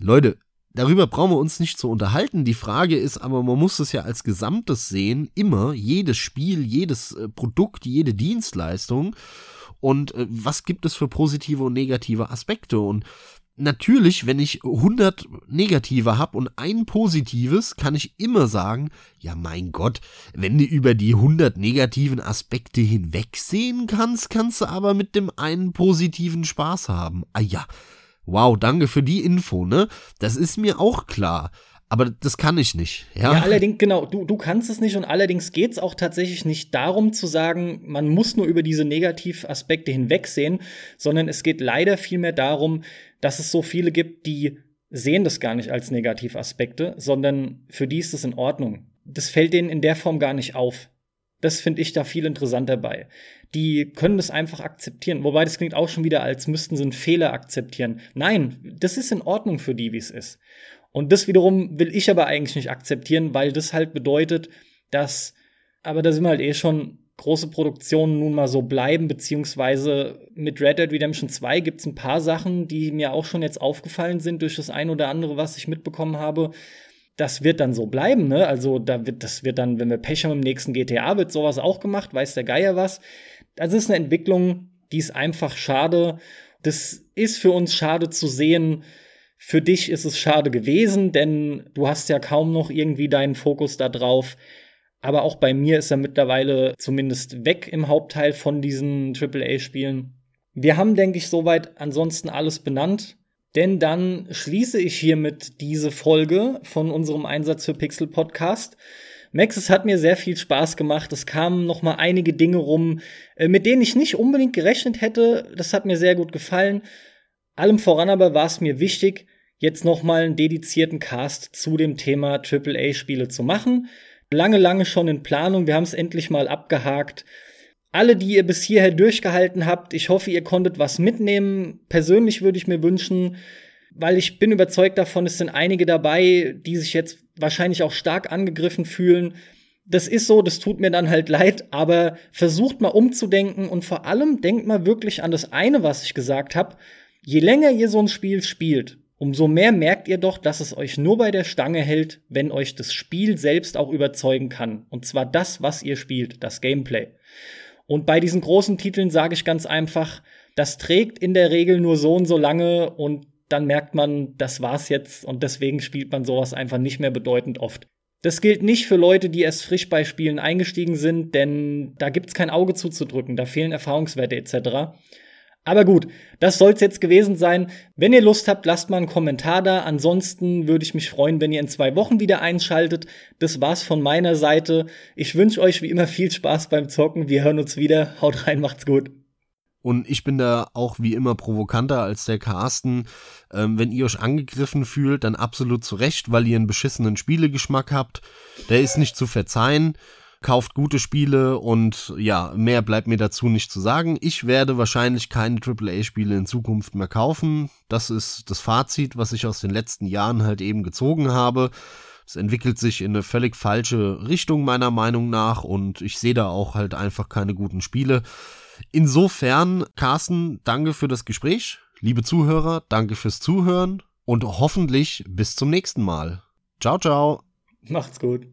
Leute, Darüber brauchen wir uns nicht zu unterhalten. Die Frage ist aber, man muss es ja als Gesamtes sehen, immer, jedes Spiel, jedes äh, Produkt, jede Dienstleistung. Und äh, was gibt es für positive und negative Aspekte? Und natürlich, wenn ich 100 negative habe und ein positives, kann ich immer sagen, ja mein Gott, wenn du über die 100 negativen Aspekte hinwegsehen kannst, kannst du aber mit dem einen positiven Spaß haben. Ah ja, wow, danke für die Info, ne? Das ist mir auch klar. Aber das kann ich nicht. Ja, ja allerdings, genau, du, du kannst es nicht und allerdings geht es auch tatsächlich nicht darum zu sagen, man muss nur über diese Negativaspekte hinwegsehen, sondern es geht leider vielmehr darum, dass es so viele gibt, die sehen das gar nicht als Negativaspekte, sondern für die ist es in Ordnung. Das fällt denen in der Form gar nicht auf. Das finde ich da viel interessanter bei. Die können das einfach akzeptieren. Wobei das klingt auch schon wieder, als müssten sie einen Fehler akzeptieren. Nein, das ist in Ordnung für die, wie es ist. Und das wiederum will ich aber eigentlich nicht akzeptieren, weil das halt bedeutet, dass, aber da sind wir halt eh schon, große Produktionen nun mal so bleiben, beziehungsweise mit Red Dead Redemption 2 gibt es ein paar Sachen, die mir auch schon jetzt aufgefallen sind durch das ein oder andere, was ich mitbekommen habe das wird dann so bleiben, ne? Also da wird, das wird dann, wenn wir Pech haben im nächsten GTA, wird sowas auch gemacht, weiß der Geier was. Das ist eine Entwicklung, die ist einfach schade. Das ist für uns schade zu sehen. Für dich ist es schade gewesen, denn du hast ja kaum noch irgendwie deinen Fokus da drauf. Aber auch bei mir ist er mittlerweile zumindest weg im Hauptteil von diesen AAA-Spielen. Wir haben, denke ich, soweit ansonsten alles benannt. Denn dann schließe ich hiermit diese Folge von unserem Einsatz für Pixel Podcast. Max, es hat mir sehr viel Spaß gemacht. Es kamen noch mal einige Dinge rum, äh, mit denen ich nicht unbedingt gerechnet hätte. Das hat mir sehr gut gefallen. Allem voran aber war es mir wichtig, jetzt noch mal einen dedizierten Cast zu dem Thema AAA-Spiele zu machen. Lange, lange schon in Planung. Wir haben es endlich mal abgehakt. Alle, die ihr bis hierher durchgehalten habt, ich hoffe, ihr konntet was mitnehmen. Persönlich würde ich mir wünschen, weil ich bin überzeugt davon, es sind einige dabei, die sich jetzt wahrscheinlich auch stark angegriffen fühlen. Das ist so, das tut mir dann halt leid, aber versucht mal umzudenken und vor allem denkt mal wirklich an das eine, was ich gesagt habe. Je länger ihr so ein Spiel spielt, umso mehr merkt ihr doch, dass es euch nur bei der Stange hält, wenn euch das Spiel selbst auch überzeugen kann. Und zwar das, was ihr spielt, das Gameplay. Und bei diesen großen Titeln sage ich ganz einfach, das trägt in der Regel nur so und so lange und dann merkt man, das war's jetzt und deswegen spielt man sowas einfach nicht mehr bedeutend oft. Das gilt nicht für Leute, die erst frisch bei Spielen eingestiegen sind, denn da gibt's kein Auge zuzudrücken, da fehlen Erfahrungswerte etc. Aber gut, das soll's jetzt gewesen sein. Wenn ihr Lust habt, lasst mal einen Kommentar da. Ansonsten würde ich mich freuen, wenn ihr in zwei Wochen wieder einschaltet. Das war's von meiner Seite. Ich wünsche euch wie immer viel Spaß beim Zocken. Wir hören uns wieder. Haut rein, macht's gut. Und ich bin da auch wie immer provokanter als der Carsten. Ähm, wenn ihr euch angegriffen fühlt, dann absolut zu Recht, weil ihr einen beschissenen Spielegeschmack habt. Der ist nicht zu verzeihen kauft gute Spiele und ja, mehr bleibt mir dazu nicht zu sagen. Ich werde wahrscheinlich keine AAA-Spiele in Zukunft mehr kaufen. Das ist das Fazit, was ich aus den letzten Jahren halt eben gezogen habe. Es entwickelt sich in eine völlig falsche Richtung meiner Meinung nach und ich sehe da auch halt einfach keine guten Spiele. Insofern, Carsten, danke für das Gespräch. Liebe Zuhörer, danke fürs Zuhören und hoffentlich bis zum nächsten Mal. Ciao, ciao. Macht's gut.